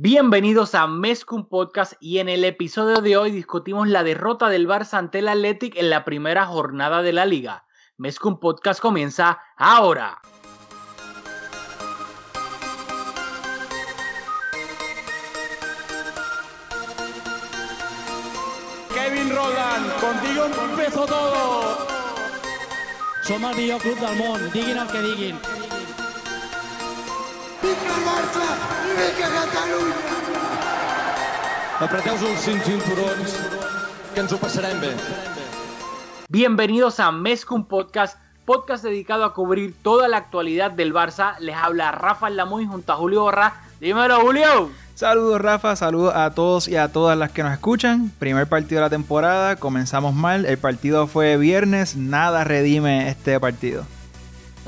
Bienvenidos a Mescum Podcast y en el episodio de hoy discutimos la derrota del Barça ante el Athletic en la primera jornada de la liga. Mescum Podcast comienza ahora. Kevin Roland, contigo empezó todo. Som el millor club del món, diguin el que diguin. Catalunya! Apreteu-vos els cinc cinturons, que ens ho passarem bé. Bienvenidos a Mescum Podcast, podcast dedicado a cubrir toda la actualidad del Barça. Les habla Rafa Lamuy junto a Julio Borra. Dímelo, Julio. Saludos Rafa, saludos a todos y a todas las que nos escuchan. Primer partido de la temporada, comenzamos mal, el partido fue viernes, nada redime este partido.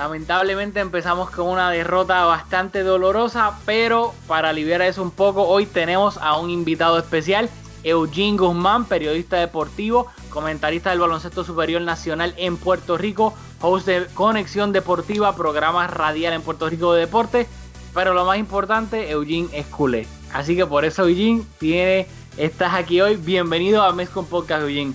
Lamentablemente empezamos con una derrota bastante dolorosa, pero para aliviar eso un poco, hoy tenemos a un invitado especial, Eugene Guzmán, periodista deportivo, comentarista del baloncesto superior nacional en Puerto Rico, host de Conexión Deportiva, programa radial en Puerto Rico de deporte, pero lo más importante, Eugene es culé. Así que por eso, Eugene, tiene, estás aquí hoy. Bienvenido a Mes con Podcast, Eugene.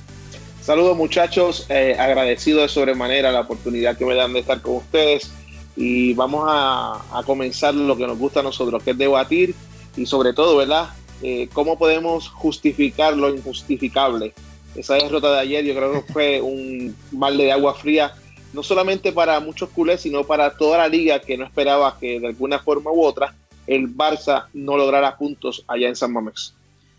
Saludos muchachos, eh, agradecido de sobremanera la oportunidad que me dan de estar con ustedes y vamos a, a comenzar lo que nos gusta a nosotros, que es debatir y sobre todo, ¿verdad? Eh, ¿Cómo podemos justificar lo injustificable? Esa derrota de ayer yo creo que fue un balde de agua fría, no solamente para muchos culés, sino para toda la liga que no esperaba que de alguna forma u otra el Barça no lograra puntos allá en San Mamés.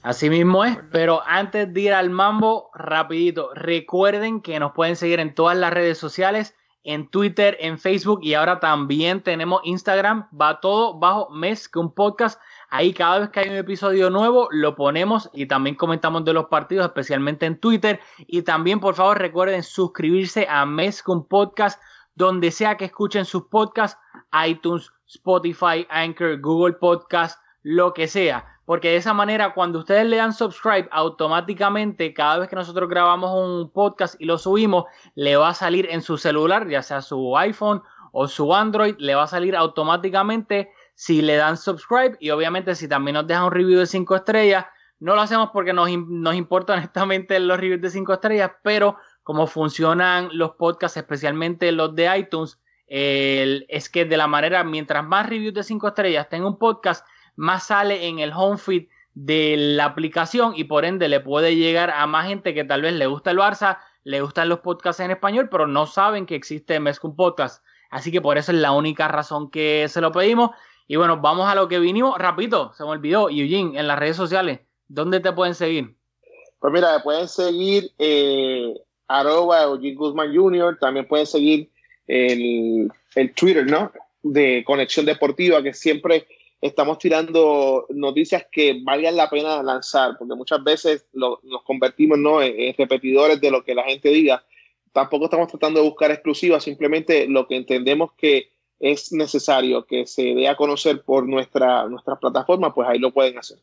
Así mismo es, pero antes de ir al mambo, rapidito, recuerden que nos pueden seguir en todas las redes sociales, en Twitter, en Facebook y ahora también tenemos Instagram, va todo bajo Mes que un podcast. Ahí cada vez que hay un episodio nuevo lo ponemos y también comentamos de los partidos, especialmente en Twitter. Y también por favor recuerden suscribirse a Mes Podcast, donde sea que escuchen sus podcasts, iTunes, Spotify, Anchor, Google Podcast, lo que sea porque de esa manera cuando ustedes le dan subscribe automáticamente cada vez que nosotros grabamos un podcast y lo subimos le va a salir en su celular ya sea su iPhone o su Android le va a salir automáticamente si le dan subscribe. Y obviamente si también nos dejan un review de 5 estrellas no lo hacemos porque nos, nos importa honestamente los reviews de 5 estrellas pero como funcionan los podcasts especialmente los de iTunes es que de la manera mientras más reviews de 5 estrellas tenga un podcast más sale en el home feed de la aplicación y por ende le puede llegar a más gente que tal vez le gusta el Barça, le gustan los podcasts en español, pero no saben que existe Mezcum Podcast. Así que por eso es la única razón que se lo pedimos. Y bueno, vamos a lo que vinimos. Rapidito, se me olvidó. Eugene, en las redes sociales, ¿dónde te pueden seguir? Pues mira, pueden seguir eh, arroba Eugene Guzmán Jr., también pueden seguir el, el Twitter, ¿no? De Conexión Deportiva, que siempre estamos tirando noticias que valgan la pena lanzar, porque muchas veces nos convertimos ¿no? en, repetidores de lo que la gente diga. Tampoco estamos tratando de buscar exclusivas, simplemente lo que entendemos que es necesario que se dé a conocer por nuestra, nuestra plataforma, pues ahí lo pueden hacer.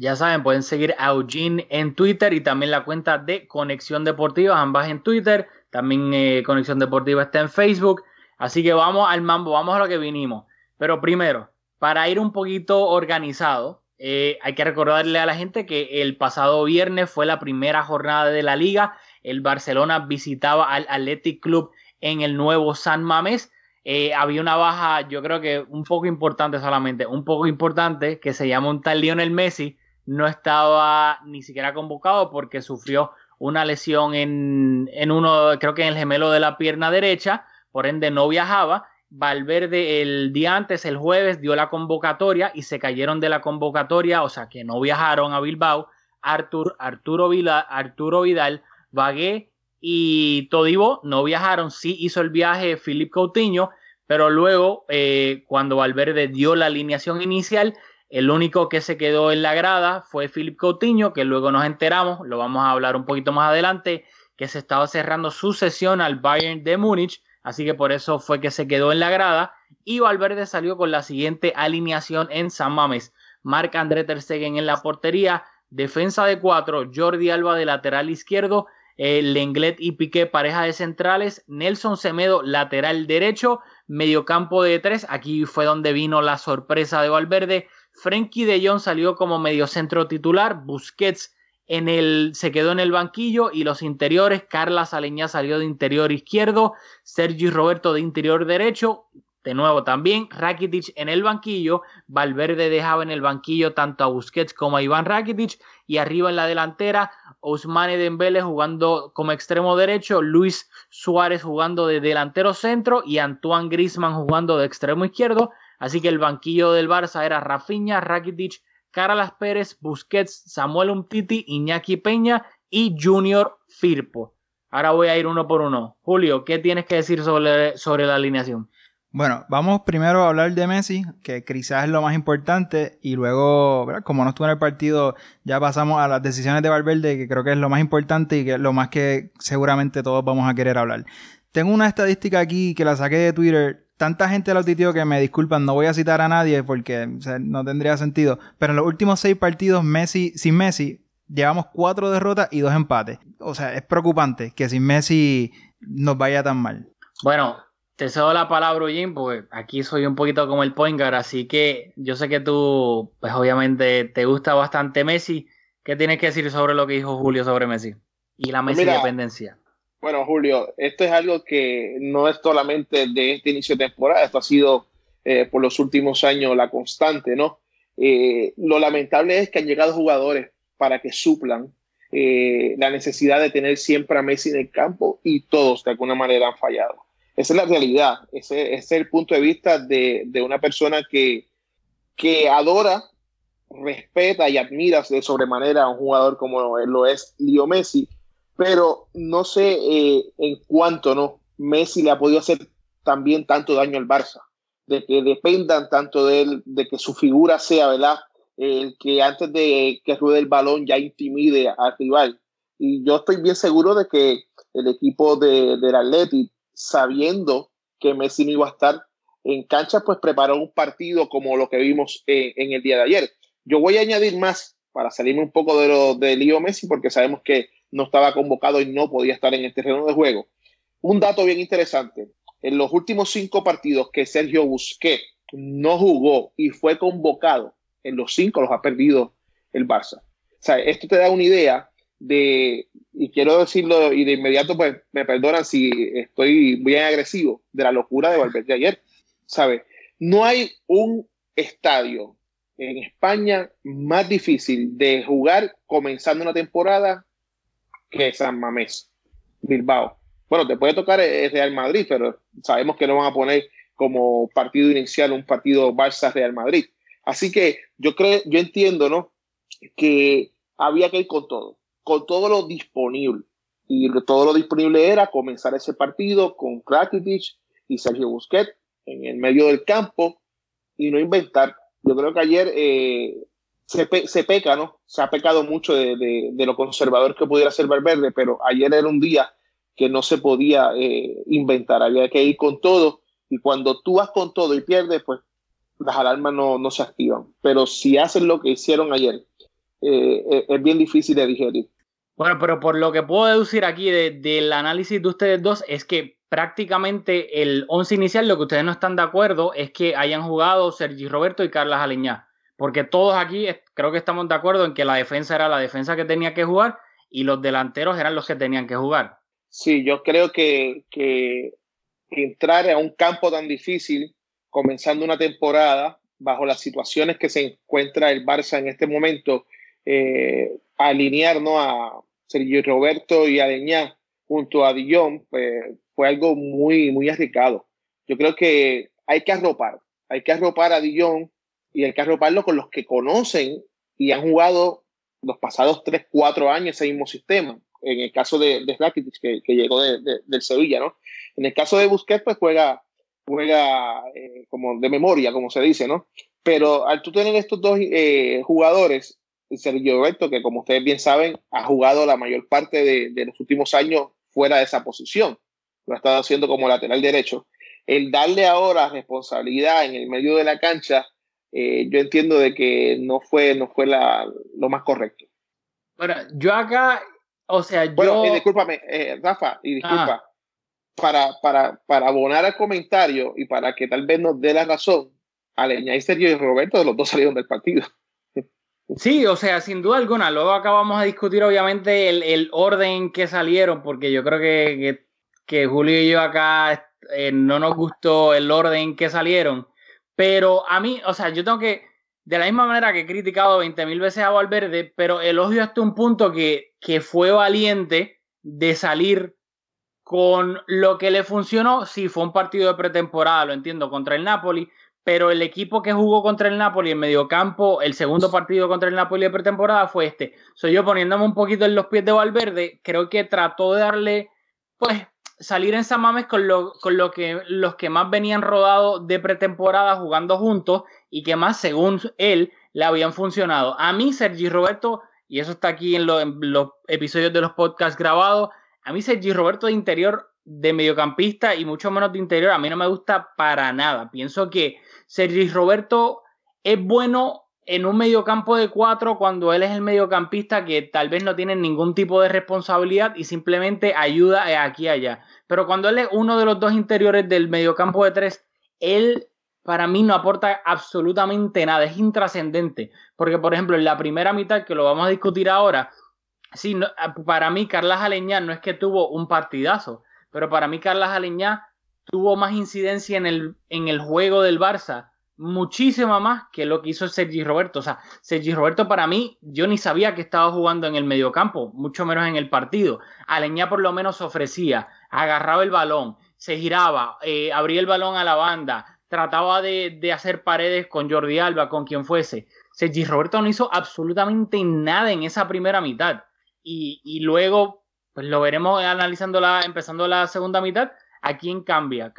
Ya saben, pueden seguir a Eugene en Twitter y también la cuenta de Conexión Deportiva, ambas en Twitter. También eh, Conexión Deportiva está en Facebook. Así que vamos al mambo, vamos a lo que vinimos. Pero primero, para ir un poquito organizado, eh, hay que recordarle a la gente que el pasado viernes fue la primera jornada de la liga. El Barcelona visitaba al Athletic Club en el nuevo San Mamés. Eh, había una baja, yo creo que un poco importante solamente, un poco importante, que se llama un tal Lionel Messi. No estaba ni siquiera convocado porque sufrió una lesión en, en uno, creo que en el gemelo de la pierna derecha, por ende no viajaba Valverde el día antes, el jueves, dio la convocatoria y se cayeron de la convocatoria, o sea que no viajaron a Bilbao. Artur, Arturo, Vila, Arturo Vidal, Bagué y Todibo no viajaron, sí hizo el viaje Philip Coutinho, pero luego eh, cuando Valverde dio la alineación inicial, el único que se quedó en la grada fue Philip Coutinho, que luego nos enteramos, lo vamos a hablar un poquito más adelante, que se estaba cerrando su sesión al Bayern de Múnich Así que por eso fue que se quedó en la grada. Y Valverde salió con la siguiente alineación en San Mames. Marc André Ter en la portería. Defensa de cuatro. Jordi Alba de lateral izquierdo. Eh, Lenglet y Piqué pareja de centrales. Nelson Semedo lateral derecho. Mediocampo de tres. Aquí fue donde vino la sorpresa de Valverde. Frenkie de Jong salió como mediocentro titular, Busquets en el, se quedó en el banquillo y los interiores, Carla Saleñá salió de interior izquierdo, Sergi Roberto de interior derecho, de nuevo también Rakitic en el banquillo, Valverde dejaba en el banquillo tanto a Busquets como a Iván Rakitic y arriba en la delantera Ousmane Dembele jugando como extremo derecho, Luis Suárez jugando de delantero centro y Antoine Griezmann jugando de extremo izquierdo, así que el banquillo del Barça era Rafinha, Rakitic, Carlas Pérez, Busquets, Samuel Umtiti, Iñaki Peña y Junior Firpo. Ahora voy a ir uno por uno. Julio, ¿qué tienes que decir sobre, sobre la alineación? Bueno, vamos primero a hablar de Messi, que quizás es lo más importante, y luego, como no estuvo en el partido, ya pasamos a las decisiones de Valverde, que creo que es lo más importante y que es lo más que seguramente todos vamos a querer hablar. Tengo una estadística aquí que la saqué de Twitter. Tanta gente lo titió que me disculpan, no voy a citar a nadie porque no tendría sentido. Pero en los últimos seis partidos, Messi, sin Messi, llevamos cuatro derrotas y dos empates. O sea, es preocupante que sin Messi nos vaya tan mal. Bueno, te cedo la palabra, Jim, porque aquí soy un poquito como el poingar, así que yo sé que tú, pues obviamente te gusta bastante Messi. ¿Qué tienes que decir sobre lo que dijo Julio sobre Messi y la pues Messi dependencia? Bueno, Julio, esto es algo que no es solamente de este inicio de temporada, esto ha sido eh, por los últimos años la constante, ¿no? Eh, lo lamentable es que han llegado jugadores para que suplan eh, la necesidad de tener siempre a Messi en el campo y todos de alguna manera han fallado. Esa es la realidad, ese, es el punto de vista de, una persona que, que adora, respeta y admira de sobremanera a un jugador como lo es Leo Messi, pero no sé eh, en cuánto no Messi le ha podido hacer también tanto daño al Barça, de que dependan tanto de él, de que su figura sea, ¿verdad? El que antes de que ruede el balón ya intimide al rival. Y yo estoy bien seguro de que el equipo de, del Atleti sabiendo que Messi no iba a estar en cancha, pues preparó un partido como lo que vimos eh, en el día de ayer. Yo voy a añadir más para salirme un poco de lo de Leo Messi, porque sabemos que no estaba convocado y no podía estar en este terreno de juego. Un dato bien interesante. En los últimos cinco partidos que Sergio Busquets no jugó y fue convocado, en los cinco los ha perdido el Barça. O sea, esto te da una idea de, y quiero decirlo y de inmediato, pues me perdonan si estoy bien agresivo, de la locura de Valverde ayer. ¿Sabes? No hay un estadio en España más difícil de jugar comenzando una temporada que San Mamés, Bilbao. Bueno, te puede tocar el Real Madrid, pero sabemos que no van a poner como partido inicial un partido Barça-Real Madrid. Así que yo creo, yo entiendo, ¿no? Que había que ir con todo con todo lo disponible. Y todo lo disponible era comenzar ese partido con Krakitic y Sergio Busquets en el medio del campo y no inventar. Yo creo que ayer eh, se, peca, ¿no? Se ha pecado mucho de, lo conservador que pudiera ser Valverde, pero ayer era un día que no se podía eh, inventar, había que ir con todo y cuando tú vas con todo y pierdes, pues las alarmas no, no se activan. Pero si hacen lo que hicieron ayer, eh, es bien difícil de digerir. Bueno, pero por lo que puedo deducir aquí del análisis de ustedes dos es que prácticamente el 11 inicial, lo que ustedes no están de acuerdo es que hayan jugado Sergi Roberto y Carlas Aleñá. Porque todos aquí creo que estamos de acuerdo en que la defensa era la defensa que tenía que jugar y los delanteros eran los que tenían que jugar. Sí, yo creo que, que entrar a un campo tan difícil, comenzando una temporada, bajo las situaciones que se encuentra el Barça en este momento, eh, alinear ¿no? a, Sergio Roberto y Adeñá junto a Dillon, pues, fue algo muy, muy arriesgado. Yo creo que hay que arropar, hay que arropar a Dillon y hay que arroparlo con los que conocen y han jugado los pasados 3, 4 años ese mismo sistema. En el caso de, de Rakitic, que, que llegó de, del Sevilla, ¿no? En el caso de Busquets, pues juega, juega eh, como de memoria, como se dice, ¿no? Pero al tú tener estos dos eh, jugadores Sergio Roberto, que como ustedes bien saben, ha jugado la mayor parte de, los últimos años fuera de esa posición. Lo ha estado haciendo como lateral derecho. El darle ahora responsabilidad en el medio de la cancha, eh, yo entiendo de que no fue, no fue la, lo más correcto. Bueno, yo acá, o sea, yo... Bueno, y discúlpame, eh, Rafa, y disculpa, para, para, para abonar al comentario y para que tal vez nos dé la razón, Aleña y Sergio Roberto, los dos salieron del partido. Sí, o sea, sin duda alguna. Luego acabamos a discutir, obviamente, el, orden que salieron, porque yo creo que, que, Julio y yo acá eh, no nos gustó el orden que salieron. Pero a mí, o sea, yo tengo que, de la misma manera que he criticado 20.000 veces a Valverde, pero elogio hasta un punto que, que fue valiente de salir con lo que le funcionó. Sí, fue un partido de pretemporada, lo entiendo, contra el Napoli, pero el equipo que jugó contra el Napoli en mediocampo, el segundo partido contra el Napoli de pretemporada fue este. Soy yo poniéndome un poquito en los pies de Valverde, creo que trató de darle, pues, salir en San Mames con, lo, con lo que los que más venían rodados de pretemporada jugando juntos y que más, según él, le habían funcionado. A mí, Sergi Roberto, y eso está aquí en, en los episodios de los podcasts grabados, a mí Sergi Roberto de interior, de mediocampista y mucho menos de interior, a mí no me gusta para nada. Pienso que Sergi Roberto es bueno en un mediocampo de cuatro cuando él es el mediocampista que tal vez no tiene ningún tipo de responsabilidad y simplemente ayuda aquí y allá. Pero cuando él es uno de los dos interiores del mediocampo de tres, él para mí no aporta absolutamente nada, es intrascendente. Porque, por ejemplo, en la primera mitad, que lo vamos a discutir ahora, sí, para mí Carlas Aleñá no es que tuvo un partidazo, pero para mí Carlas Aleñá tuvo más incidencia en el, en el juego del Barça, muchísima más que lo que hizo Sergi Roberto. O sea, Sergi Roberto para mí, yo ni sabía que estaba jugando en el mediocampo, mucho menos en el partido. Aleñá por lo menos ofrecía, agarraba el balón, se giraba, eh, abría el balón a la banda, trataba de, de, hacer paredes con Jordi Alba, con quien fuese. Sergi Roberto no hizo absolutamente nada en esa primera mitad. Y, y luego, pues lo veremos analizando la, empezando la segunda mitad, ¿a quién cambia?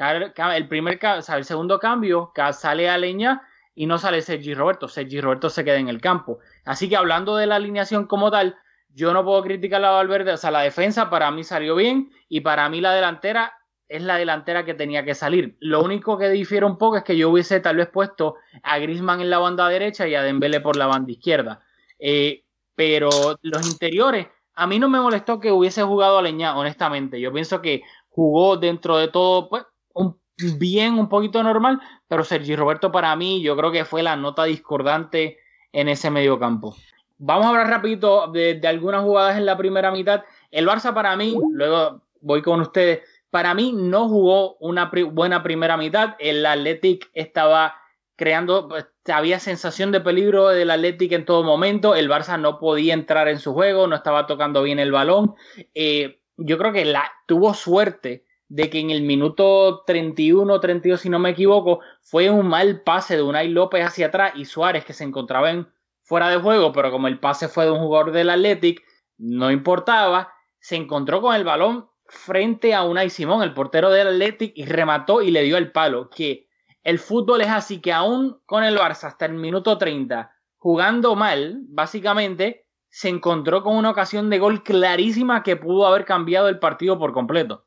El primer, el segundo cambio sale a Leña y no sale Sergi Roberto. Sergi Roberto se queda en el campo. Así que hablando de la alineación como tal, yo no puedo criticar a Valverde. O sea, la defensa para mí salió bien y para mí la delantera es la delantera que tenía que salir. Lo único que difiere un poco es que yo hubiese tal vez puesto a Grisman en la banda derecha y a Dembele por la banda izquierda. Eh, pero los interiores, a mí no me molestó que hubiese jugado a Leña, honestamente. Yo pienso que jugó dentro de todo, pues, un, bien, un poquito normal, pero Sergi Roberto para mí yo creo que fue la nota discordante en ese medio campo. Vamos a hablar rapidito de, algunas jugadas en la primera mitad. El Barça para mí, luego voy con ustedes, para mí no jugó una buena primera mitad. El Athletic estaba creando, pues, había sensación de peligro del Athletic en todo momento. El Barça no podía entrar en su juego, no estaba tocando bien el balón. Eh, yo creo que la, tuvo suerte de que en el minuto 31 32, si no me equivoco, fue un mal pase de Unai López hacia atrás y Suárez que se encontraba fuera de juego, pero como el pase fue de un jugador del Athletic, no importaba, se encontró con el balón frente a Unai Simón, el portero del Athletic, y remató y le dio el palo. Que el fútbol es así que aún con el Barça hasta el minuto 30, jugando mal, básicamente, se encontró con una ocasión de gol clarísima que pudo haber cambiado el partido por completo.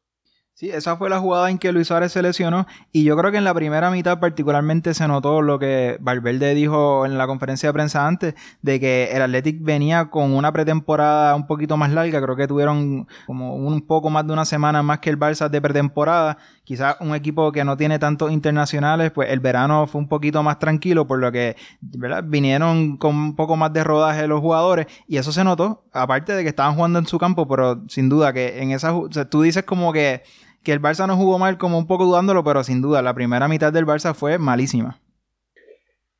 Sí, esa fue la jugada en que Luis Suárez se lesionó y yo creo que en la primera mitad particularmente se notó lo que Valverde dijo en la conferencia de prensa antes, de que el Athletic venía con una pretemporada un poquito más larga, creo que tuvieron como un poco más de una semana más que el Barça de pretemporada, quizás un equipo que no tiene tantos internacionales, pues el verano fue un poquito más tranquilo, por lo que ¿verdad? vinieron con un poco más de rodaje los jugadores y eso se notó, aparte de que estaban jugando en su campo, pero sin duda que en esa, tú dices como que que el Barça no jugó mal, como un poco dudándolo, pero sin duda, la primera mitad del Barça fue malísima.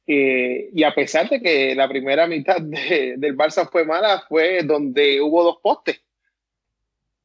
Eh, y a pesar de que la primera mitad del Barça fue mala, fue donde hubo dos postes.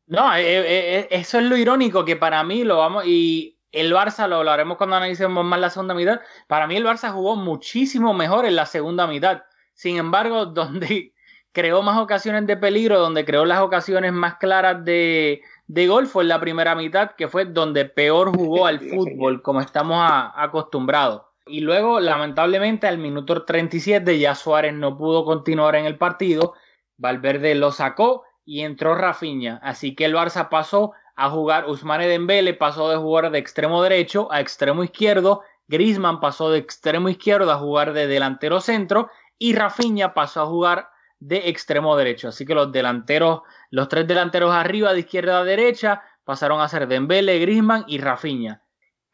No, eh, eh, eso es lo irónico, que para mí lo vamos, y el Barça, lo hablaremos cuando analicemos más la segunda mitad, para mí el Barça jugó muchísimo mejor en la segunda mitad. Sin embargo, donde creó más ocasiones de peligro, donde creó las ocasiones más claras de, de gol fue en la primera mitad, que fue donde peor jugó al fútbol, como estamos acostumbrados. Y luego, lamentablemente, al minuto 37 ya Suárez no pudo continuar en el partido. Valverde lo sacó y entró Rafinha. Así que el Barça pasó a jugar, Usmane Dembele pasó de jugar de extremo derecho a extremo izquierdo. Griezmann pasó de extremo izquierdo a jugar de delantero centro. Y Rafinha pasó a jugar de extremo derecho. Así que los delanteros, los tres delanteros arriba, de izquierda a derecha, pasaron a ser Dembele, Griezmann y Rafinha.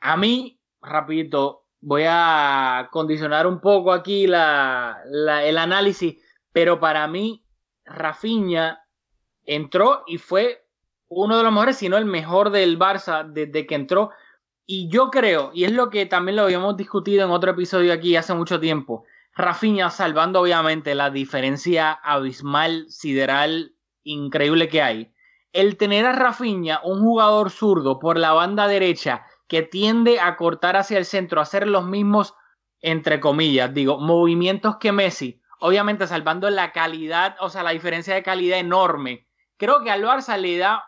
A mí, rapidito, voy a condicionar un poco aquí la, el análisis, pero para mí Rafinha entró y fue uno de los mejores, si no el mejor del Barça desde que entró. Y yo creo, y es lo que también lo habíamos discutido en otro episodio aquí hace mucho tiempo, Rafinha salvando obviamente la diferencia abismal, sideral, increíble que hay. El tener a Rafinha, un jugador zurdo por la banda derecha que tiende a cortar hacia el centro, a hacer los mismos, entre comillas, digo, movimientos que Messi, obviamente salvando la calidad, o sea, la diferencia de calidad enorme. Creo que al Barça le da,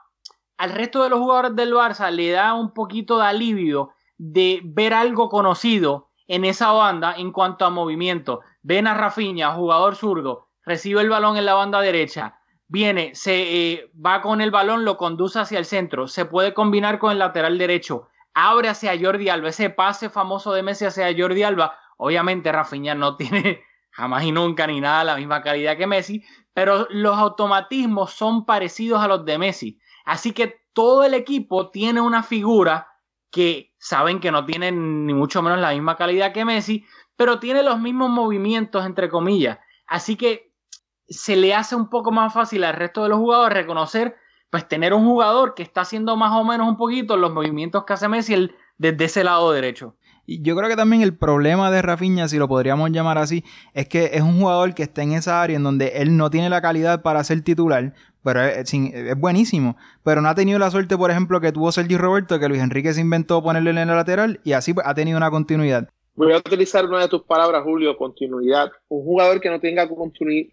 al resto de los jugadores del Barça le da un poquito de alivio de ver algo conocido en esa banda en cuanto a movimiento. Ven a Rafinha, jugador zurdo, recibe el balón en la banda derecha, viene, se eh, va con el balón, lo conduce hacia el centro, se puede combinar con el lateral derecho, abre hacia Jordi Alba, ese pase famoso de Messi hacia Jordi Alba. Obviamente Rafinha no tiene jamás y nunca ni nada la misma calidad que Messi, pero los automatismos son parecidos a los de Messi. Así que todo el equipo tiene una figura que saben que no tiene ni mucho menos la misma calidad que Messi, pero tiene los mismos movimientos, entre comillas. Así que se le hace un poco más fácil al resto de los jugadores reconocer, pues tener un jugador que está haciendo más o menos un poquito los movimientos que hace Messi desde ese lado derecho. Y yo creo que también el problema de Rafinha, si lo podríamos llamar así, es que es un jugador que está en esa área en donde él no tiene la calidad para ser titular, pero es, buenísimo. Pero no ha tenido la suerte, por ejemplo, que tuvo Sergio Roberto, que Luis Enrique se inventó ponerle en la lateral y así ha tenido una continuidad. Voy a utilizar una de tus palabras, Julio, continuidad. Un jugador que no tenga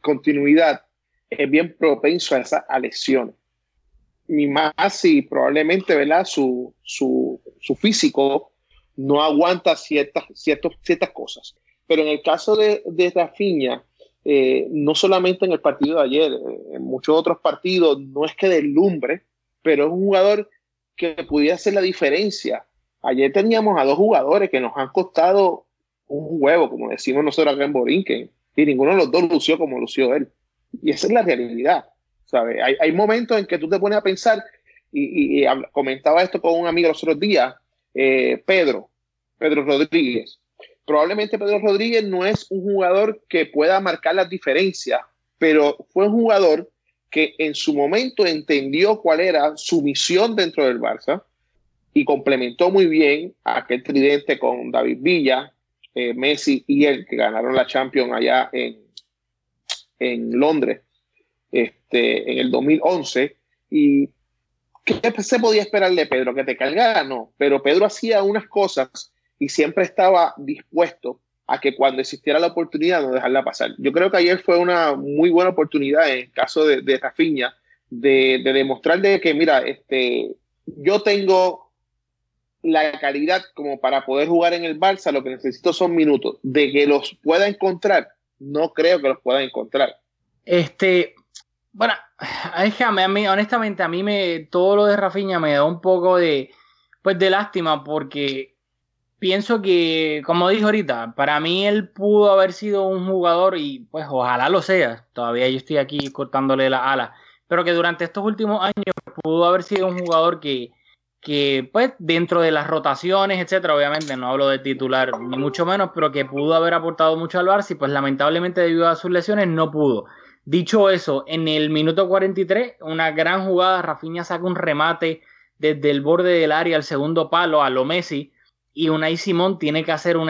continuidad es bien propenso a esa lesión. Ni más si probablemente ¿verdad? Su, su, su físico no aguanta ciertas, ciertas, ciertas cosas. Pero en el caso de, de Rafinha, eh, no solamente en el partido de ayer, eh, en muchos otros partidos, no es que deslumbre, pero es un jugador que pudiera hacer la diferencia Ayer teníamos a dos jugadores que nos han costado un huevo, como decimos nosotros acá en Borinquen, y ninguno de los dos lució como lució él. Y esa es la realidad. ¿sabe? Hay, hay momentos en que tú te pones a pensar, y, comentaba esto con un amigo los otros días, eh, Pedro, Pedro Rodríguez. Probablemente Pedro Rodríguez no es un jugador que pueda marcar las diferencias, pero fue un jugador que en su momento entendió cuál era su misión dentro del Barça, y complementó muy bien a aquel tridente con David Villa, eh, Messi y él, que ganaron la Champions allá en, en Londres este, en el 2011. ¿Y qué se podía esperar de Pedro? ¿Que te cargara? No, pero Pedro hacía unas cosas y siempre estaba dispuesto a que cuando existiera la oportunidad no dejarla pasar. Yo creo que ayer fue una muy buena oportunidad en el caso de, de de, de demostrar de que, mira, este, yo tengo la calidad como para poder jugar en el Barça, lo que necesito son minutos. De que los pueda encontrar, no creo que los pueda encontrar. Este, bueno, déjame, a mí, honestamente, a mí me, todo lo de Rafinha me da un poco de, pues de lástima porque pienso que, como dijo ahorita, para mí él pudo haber sido un jugador y pues ojalá lo sea, todavía yo estoy aquí cortándole la ala, pero que durante estos últimos años pudo haber sido un jugador que, que pues dentro de las rotaciones, etcétera, obviamente no hablo de titular ni mucho menos, pero que pudo haber aportado mucho al Barça y pues lamentablemente debido a sus lesiones no pudo. Dicho eso, en el minuto 43, una gran jugada, Rafinha saca un remate desde el borde del área al segundo palo a lo Messi y Unai Simón tiene que hacer un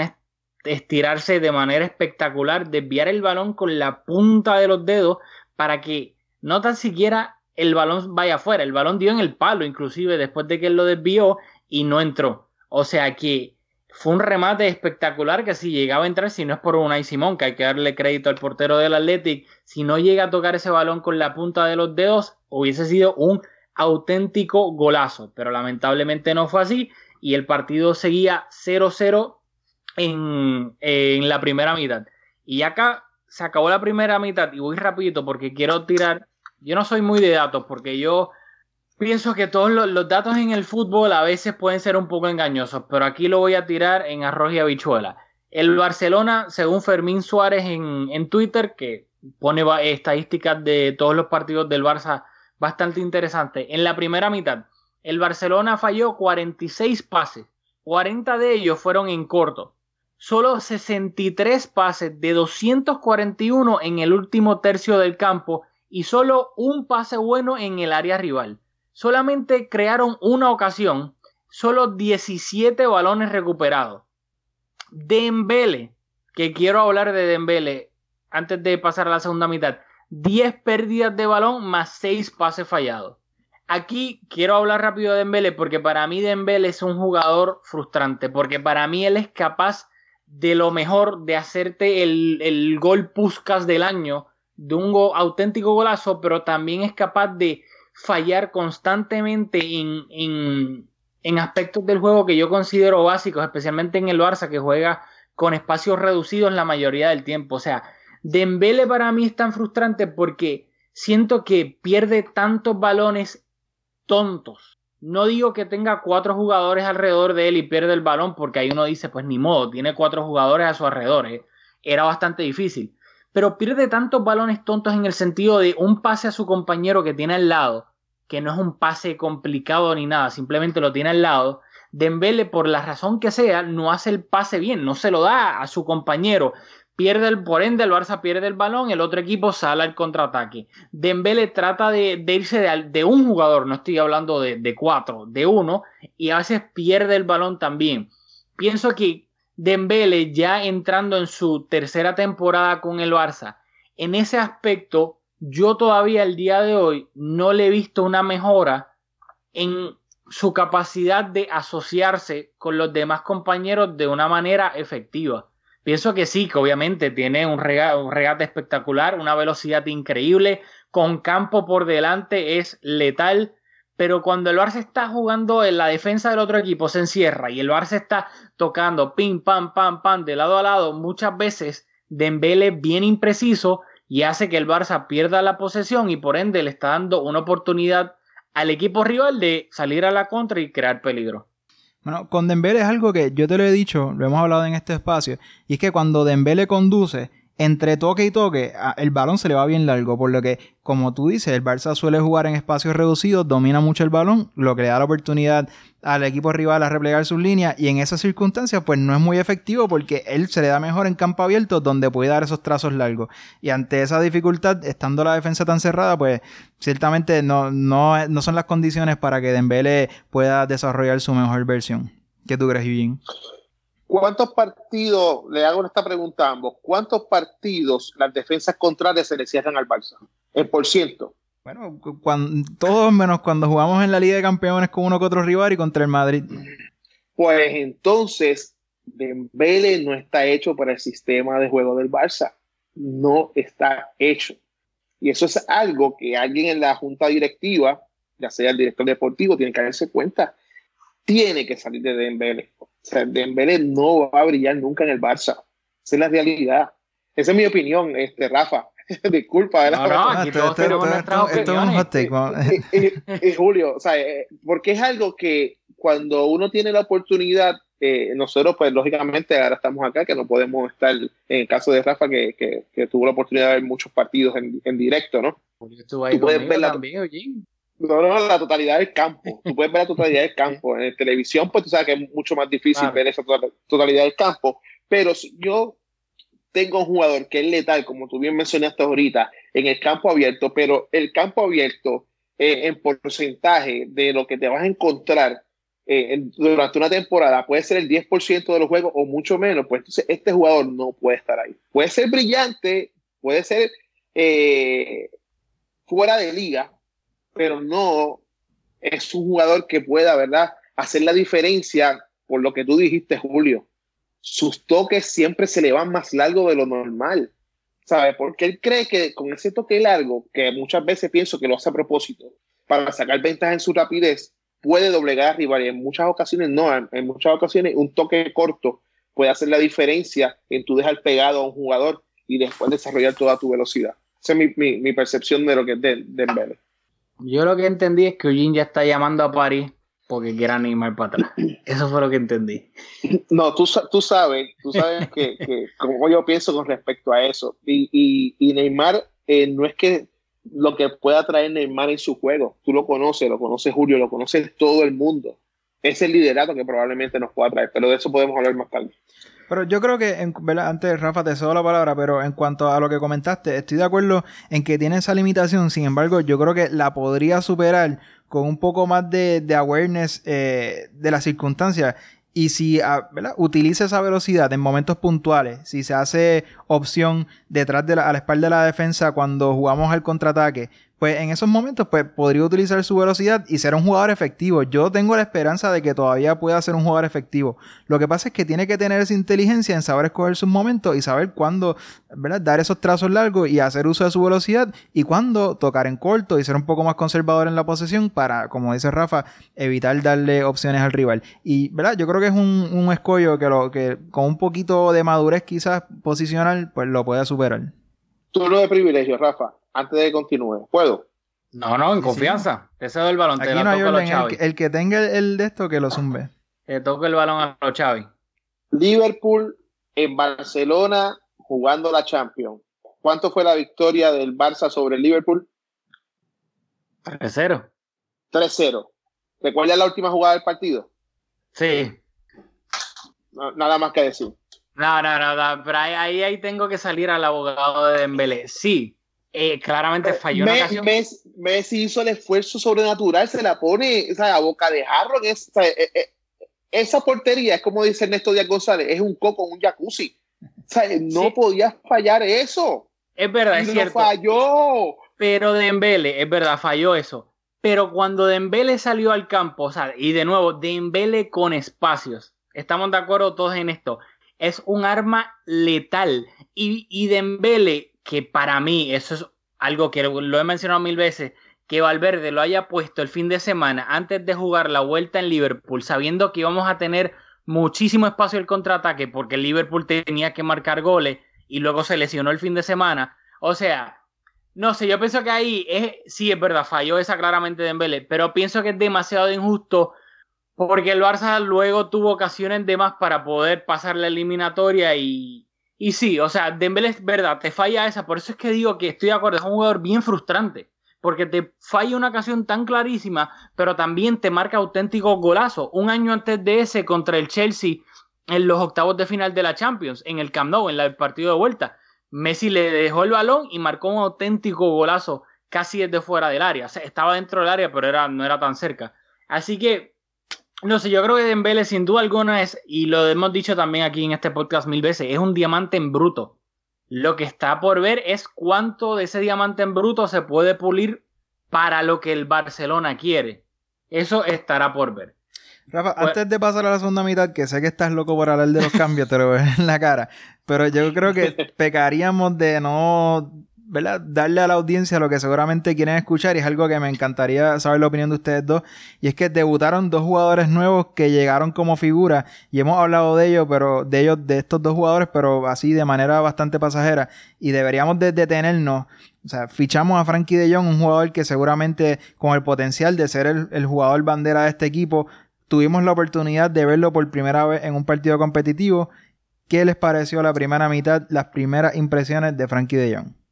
estirarse de manera espectacular, desviar el balón con la punta de los dedos para que no tan siquiera el balón vaya afuera. El balón dio en el palo, inclusive después de que él lo desvió y no entró. O sea que fue un remate espectacular que si llegaba a entrar, si no es por Unai Simón, que hay que darle crédito al portero del Athletic, si no llega a tocar ese balón con la punta de los dedos, hubiese sido un auténtico golazo. Pero lamentablemente no fue así y el partido seguía 0-0 en, en la primera mitad. Y acá se acabó la primera mitad y voy rapidito porque quiero tirar yo no soy muy de datos porque yo pienso que todos los, datos en el fútbol a veces pueden ser un poco engañosos, pero aquí lo voy a tirar en arroz y habichuela. El Barcelona, según Fermín Suárez en, en Twitter, que pone estadísticas de todos los partidos del Barça bastante interesante. En la primera mitad, el Barcelona falló 46 pases, 40 de ellos fueron en corto. solo 63 pases de 241 en el último tercio del campo y solo un pase bueno en el área rival. Solamente crearon una ocasión, solo 17 balones recuperados. Dembele, que quiero hablar de Dembele antes de pasar a la segunda mitad, 10 pérdidas de balón más 6 pases fallados. Aquí quiero hablar rápido de Dembele porque para mí Dembele es un jugador frustrante, porque para mí él es capaz de lo mejor de hacerte el, el gol Puskas del año, de un auténtico golazo, pero también es capaz de fallar constantemente en, en, en aspectos del juego que yo considero básicos, especialmente en el Barça que juega con espacios reducidos la mayoría del tiempo. O sea, Dembele para mí es tan frustrante porque siento que pierde tantos balones tontos. No digo que tenga cuatro jugadores alrededor de él y pierde el balón porque ahí uno dice, pues ni modo, tiene cuatro jugadores a su alrededor. ¿eh? Era bastante difícil. Pero pierde tantos balones tontos en el sentido de un pase a su compañero que tiene al lado, que no es un pase complicado ni nada, simplemente lo tiene al lado. Dembele, por la razón que sea, no hace el pase bien, no se lo da a su compañero pierde el, por ende el Barça pierde el balón, el otro equipo sale al contraataque. Dembele trata de, irse de, un jugador, no estoy hablando de, de, cuatro, de uno, y a veces pierde el balón también. Pienso que Dembele ya entrando en su tercera temporada con el Barça, en ese aspecto, yo todavía el día de hoy no le he visto una mejora en su capacidad de asociarse con los demás compañeros de una manera efectiva. Pienso que sí, que obviamente tiene un, regate espectacular, una velocidad increíble, con campo por delante es letal, pero cuando el Barça está jugando en la defensa del otro equipo se encierra y el Barça está tocando pim pam pam pam de lado a lado, muchas veces Dembele bien impreciso y hace que el Barça pierda la posesión y por ende le está dando una oportunidad al equipo rival de salir a la contra y crear peligro. Bueno, con Dembele es algo que yo te lo he dicho, lo hemos hablado en este espacio, y es que cuando Dembele conduce, entre toque y toque, el balón se le va bien largo, por lo que, como tú dices, el Barça suele jugar en espacios reducidos, domina mucho el balón, lo que le da la oportunidad al equipo rival a replegar sus líneas, y en esas circunstancias, pues no es muy efectivo porque él se le da mejor en campo abierto, donde puede dar esos trazos largos. Y ante esa dificultad, estando la defensa tan cerrada, pues ciertamente no, no, no son las condiciones para que Dembele pueda desarrollar su mejor versión. ¿Qué tú crees, bien? ¿Cuántos partidos, le hago esta pregunta a ambos, cuántos partidos las defensas contrarias se le cierran al Barça? En por ciento. Bueno, cuando, todos menos cuando jugamos en la Liga de Campeones con uno que otro rival y contra el Madrid. Pues entonces, Dembele no está hecho para el sistema de juego del Barça. No está hecho. Y eso es algo que alguien en la junta directiva, ya sea el director deportivo, tiene que darse cuenta. Tiene que salir de Dembele. O sea, Dembélé no va a brillar nunca en el Barça. Esa es la realidad. Esa es mi opinión, este, Rafa. Disculpa. No, no, aquí todos tenemos Julio, o sea, eh, porque es algo que cuando uno tiene la oportunidad, eh, nosotros, pues lógicamente, ahora estamos acá, que no podemos estar, en el caso de Rafa, que, que, que tuvo la oportunidad de ver muchos partidos en, en directo, ¿no? Tú puedes ver la, también, no, no, la totalidad del campo. Tú puedes ver la totalidad del campo. En televisión, pues tú sabes que es mucho más difícil ver esa totalidad del campo. Pero yo tengo un jugador que es letal, como tú bien mencionaste ahorita, en el campo abierto, pero el campo abierto eh, en porcentaje de lo que te vas a encontrar eh, durante una temporada puede ser el 10% de los juegos o mucho menos, pues entonces este jugador no puede estar ahí. Puede ser brillante, puede ser eh, fuera de liga, pero no es un jugador que pueda, ¿verdad?, hacer la diferencia por lo que tú dijiste, Julio. Sus toques siempre se le van más largo de lo normal. ¿Sabes? Porque él cree que con ese toque largo, que muchas veces pienso que lo hace a propósito, para sacar ventaja en su rapidez, puede doblegar a rival. Y en muchas ocasiones no, en muchas ocasiones un toque corto puede hacer la diferencia en tu dejar pegado a un jugador y después desarrollar toda tu velocidad. Esa es mi, mi, percepción de lo que es de, de yo lo que entendí es que Eugene ya está llamando a París porque quiere animar para atrás. Eso fue lo que entendí. No, tú, tú sabes, tú sabes que, que como yo pienso con respecto a eso. Y, y, Neymar eh, no es que lo que pueda traer Neymar en su juego. Tú lo conoces, lo conoce Julio, lo conoce todo el mundo. Es el liderato que probablemente nos pueda traer, pero de eso podemos hablar más tarde. Pero yo creo que, en, ¿verdad? antes Rafa te cedo la palabra, pero en cuanto a lo que comentaste, estoy de acuerdo en que tiene esa limitación, sin embargo, yo creo que la podría superar con un poco más de, awareness eh, de las circunstancias. Y si ah, utiliza esa velocidad en momentos puntuales, si se hace opción detrás de la, a la espalda de la defensa cuando jugamos al contraataque, pues en esos momentos pues podría utilizar su velocidad y ser un jugador efectivo. Yo tengo la esperanza de que todavía pueda ser un jugador efectivo. Lo que pasa es que tiene que tener esa inteligencia en saber escoger sus momentos y saber cuándo, ¿verdad? Dar esos trazos largos y hacer uso de su velocidad y cuándo tocar en corto y ser un poco más conservador en la posesión para, como dice Rafa, evitar darle opciones al rival. Y, ¿verdad? Yo creo que es un, un escollo que, lo, que con un poquito de madurez quizás posicional, pues lo puede superar. Turno de privilegio, Rafa antes de que continúe. ¿Puedo? No, no, en confianza. Te cedo el balón. Aquí te no hay a los. El, el que tenga el, el de esto, que lo zumbe. Te toco el balón a los Chavi. Liverpool en Barcelona jugando la Champions. ¿Cuánto fue la victoria del Barça sobre el Liverpool? 3-0. 3-0. ¿Recuerda la última jugada del partido? Sí. No, nada más que decir. No, no, no, no, pero ahí, ahí, ahí tengo que salir al abogado de Dembélé. Sí, eh, claramente falló una Me- ocasión. Messi, hizo el esfuerzo sobrenatural, se la pone o sea, a boca de jarro. sea, eh, eh, esa portería es como dice Ernesto Díaz González, es un coco, un jacuzzi. O sea, no Sí. podía fallar eso. Es verdad, Y es cierto. falló. Pero Dembélé, es verdad, falló eso. Pero cuando Dembélé salió al campo, o sea, y de nuevo, Dembélé con espacios. Estamos de acuerdo todos en esto. Es un arma letal. Y, y Dembélé, que para mí, eso es algo que lo he mencionado mil veces, que Valverde lo haya puesto el fin de semana antes de jugar la vuelta en Liverpool, sabiendo que íbamos a tener muchísimo espacio el contraataque, porque el Liverpool tenía que marcar goles y luego se lesionó el fin de semana. O sea, no sé, yo pienso que ahí es, sí es verdad, falló esa claramente Dembélé, pero pienso que es demasiado injusto porque el Barça luego tuvo ocasiones de más para poder pasar la eliminatoria y, y sí, o sea, Dembélé es verdad, te falla esa, por eso es que digo que estoy de acuerdo, es un jugador bien frustrante, porque te falla una ocasión tan clarísima, pero también te marca auténticos golazos. Un año antes de ese contra el Chelsea en los octavos de final de la Champions, en el Camp Nou, en el partido de vuelta. Messi le dejó el balón y marcó un auténtico golazo casi desde fuera del área. O sea, estaba dentro del área, pero era, no era tan cerca. Así que, no sé, yo creo que Dembélé sin duda alguna es, y lo hemos dicho también aquí en este podcast mil veces, es un diamante en bruto. Lo que está por ver es cuánto de ese diamante en bruto se puede pulir para lo que el Barcelona quiere. Eso estará por ver. Rafa, Pues- antes de pasar a la segunda mitad, que sé que estás loco por hablar de los cambios, te lo veo en la cara, pero yo creo que pecaríamos de no, ¿verdad? Darle a la audiencia lo que seguramente quieren escuchar y es algo que me encantaría saber la opinión de ustedes dos, y es que debutaron dos jugadores nuevos que llegaron como figura y hemos hablado de ellos, pero de ellos, de estos dos jugadores, pero así de manera bastante pasajera y deberíamos de detenernos o sea, fichamos a Frankie de Jong, un jugador que seguramente con el potencial de ser el, el jugador bandera de este equipo, tuvimos la oportunidad de verlo por primera vez en un partido competitivo. ¿Qué les pareció la primera mitad, las primeras impresiones de Frankie de Jong?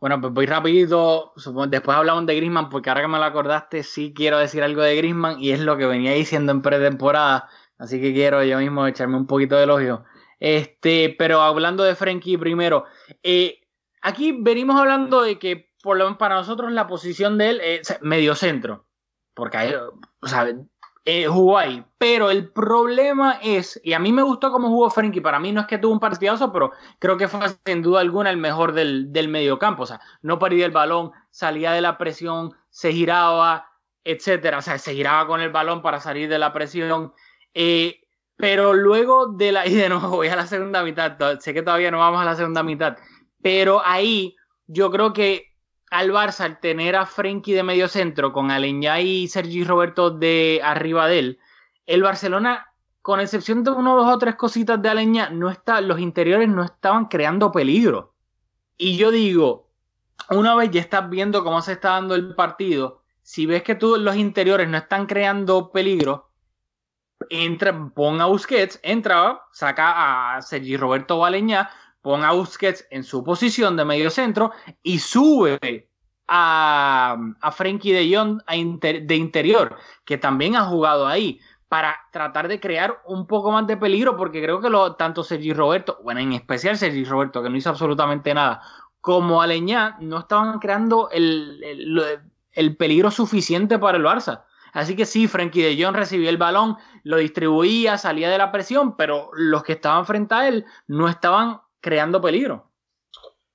Bueno, pues voy rapidito. Después hablamos de Grisman, porque ahora que me lo acordaste, sí quiero decir algo de Grisman y es lo que venía diciendo en pretemporada. Así que quiero yo mismo echarme un poquito de elogio. Este, pero hablando de Frankie primero, eh, aquí venimos hablando de que por lo menos para nosotros la posición de él es medio centro. Porque hay, o sea, eh, jugó ahí. Pero el problema es, y a mí me gustó cómo jugó Frankie. Para mí no es que tuvo un partidazo, pero creo que fue sin duda alguna el mejor del, del mediocampo. O sea, no perdía el balón, salía de la presión, se giraba, etcétera. O sea, se giraba con el balón para salir de la presión. Eh, pero luego de la. Y de nuevo voy a la segunda mitad. Sé que todavía no vamos a la segunda mitad. Pero ahí yo creo que al Barça, al tener a Frenkie de medio centro, con Aleñá y Sergi Roberto de arriba de él, el Barcelona, con excepción de uno, dos o tres cositas de Aleñá, no está, los interiores no estaban creando peligro. Y yo digo, una vez ya estás viendo cómo se está dando el partido, si ves que tú, los interiores no están creando peligro, entra, pon a Busquets, entra, saca a Sergi Roberto Baleñá, pon a Busquets en su posición de medio centro y sube a, a de Jong a de interior, que también ha jugado ahí. para tratar de crear un poco más de peligro, porque creo que lo, tanto Sergi Roberto, bueno, en especial Sergi Roberto, que no hizo absolutamente nada, como Aleñá, no estaban creando el, el, el peligro suficiente para el Barça. Así que sí, Frankie de Jong recibía el balón, lo distribuía, salía de la presión, pero los que estaban frente a él no estaban creando peligro.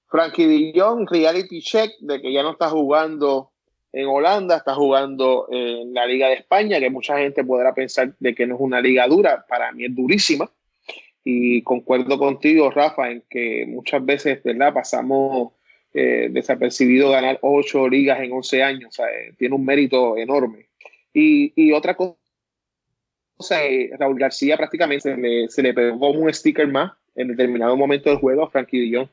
Frankie Jong, reality check de que ya no está jugando en Holanda, está jugando en la Liga de España, que mucha gente podrá pensar de que no es una liga dura, para mí es durísima. Y concuerdo contigo, Rafa, en que muchas veces, ¿verdad? Pasamos eh, desapercibido ganar ocho ligas en 11 años, eh, tiene un mérito enorme. Y, y otra cosa, eh, Raúl García prácticamente se le, se le pegó un sticker más en determinado momento del juego a Frankie Dillon.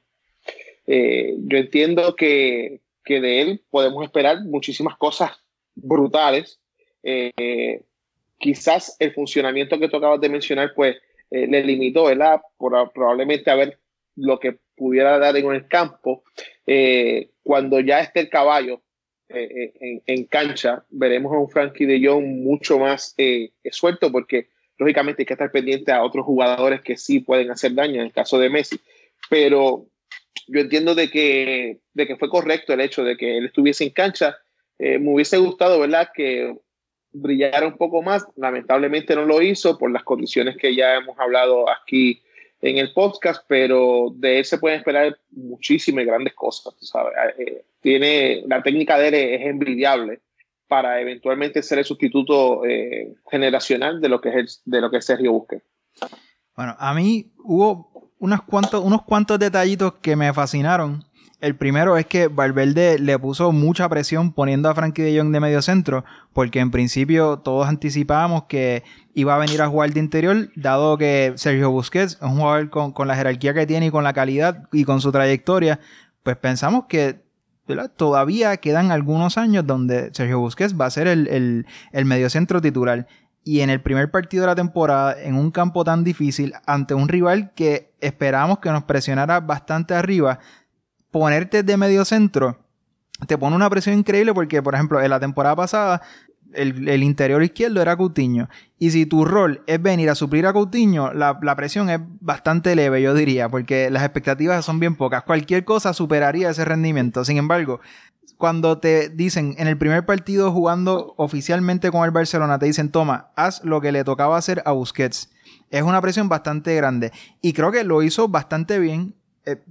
Eh, yo entiendo que, que, de él podemos esperar muchísimas cosas brutales. Eh, quizás el funcionamiento que tú acabas de mencionar, pues eh, le limitó, ¿verdad? Por, probablemente a ver lo que pudiera dar en el campo. Eh, cuando ya esté el caballo en, en, cancha, veremos a un Frankie de Jong mucho más suelto porque lógicamente hay que estar pendiente a otros jugadores que sí pueden hacer daño, en el caso de Messi. Pero yo entiendo de que, de que fue correcto el hecho de que él estuviese en cancha. me hubiese gustado, ¿verdad? Que brillara un poco más. Lamentablemente no lo hizo por las condiciones que ya hemos hablado aquí en el podcast, pero de él se pueden esperar muchísimas grandes cosas. ¿sabes? Eh, tiene, la técnica de él es, envidiable para eventualmente ser el sustituto eh, generacional de lo que es de lo que es Sergio Busquets. Bueno, a mí hubo unos cuantos, unos cuantos detallitos que me fascinaron el primero es que Valverde le puso mucha presión poniendo a Frankie de Jong de medio centro, porque en principio todos anticipábamos que iba a venir a jugar de interior, dado que Sergio Busquets es un jugador con, la jerarquía que tiene y con la calidad y con su trayectoria, pues pensamos que todavía quedan algunos años donde Sergio Busquets va a ser el, el, el mediocentro titular. Y en el primer partido de la temporada, en un campo tan difícil, ante un rival que esperábamos que nos presionara bastante arriba, ponerte de medio centro te pone una presión increíble porque, por ejemplo, en la temporada pasada el, interior izquierdo era Coutinho. Y si tu rol es venir a suplir a Coutinho, la, presión es bastante leve, yo diría, porque las expectativas son bien pocas. Cualquier cosa superaría ese rendimiento. Sin embargo, cuando te dicen en el primer partido jugando oficialmente con el Barcelona, te dicen, toma, haz lo que le tocaba hacer a Busquets. Es una presión bastante grande. Y creo que lo hizo bastante bien. Eh,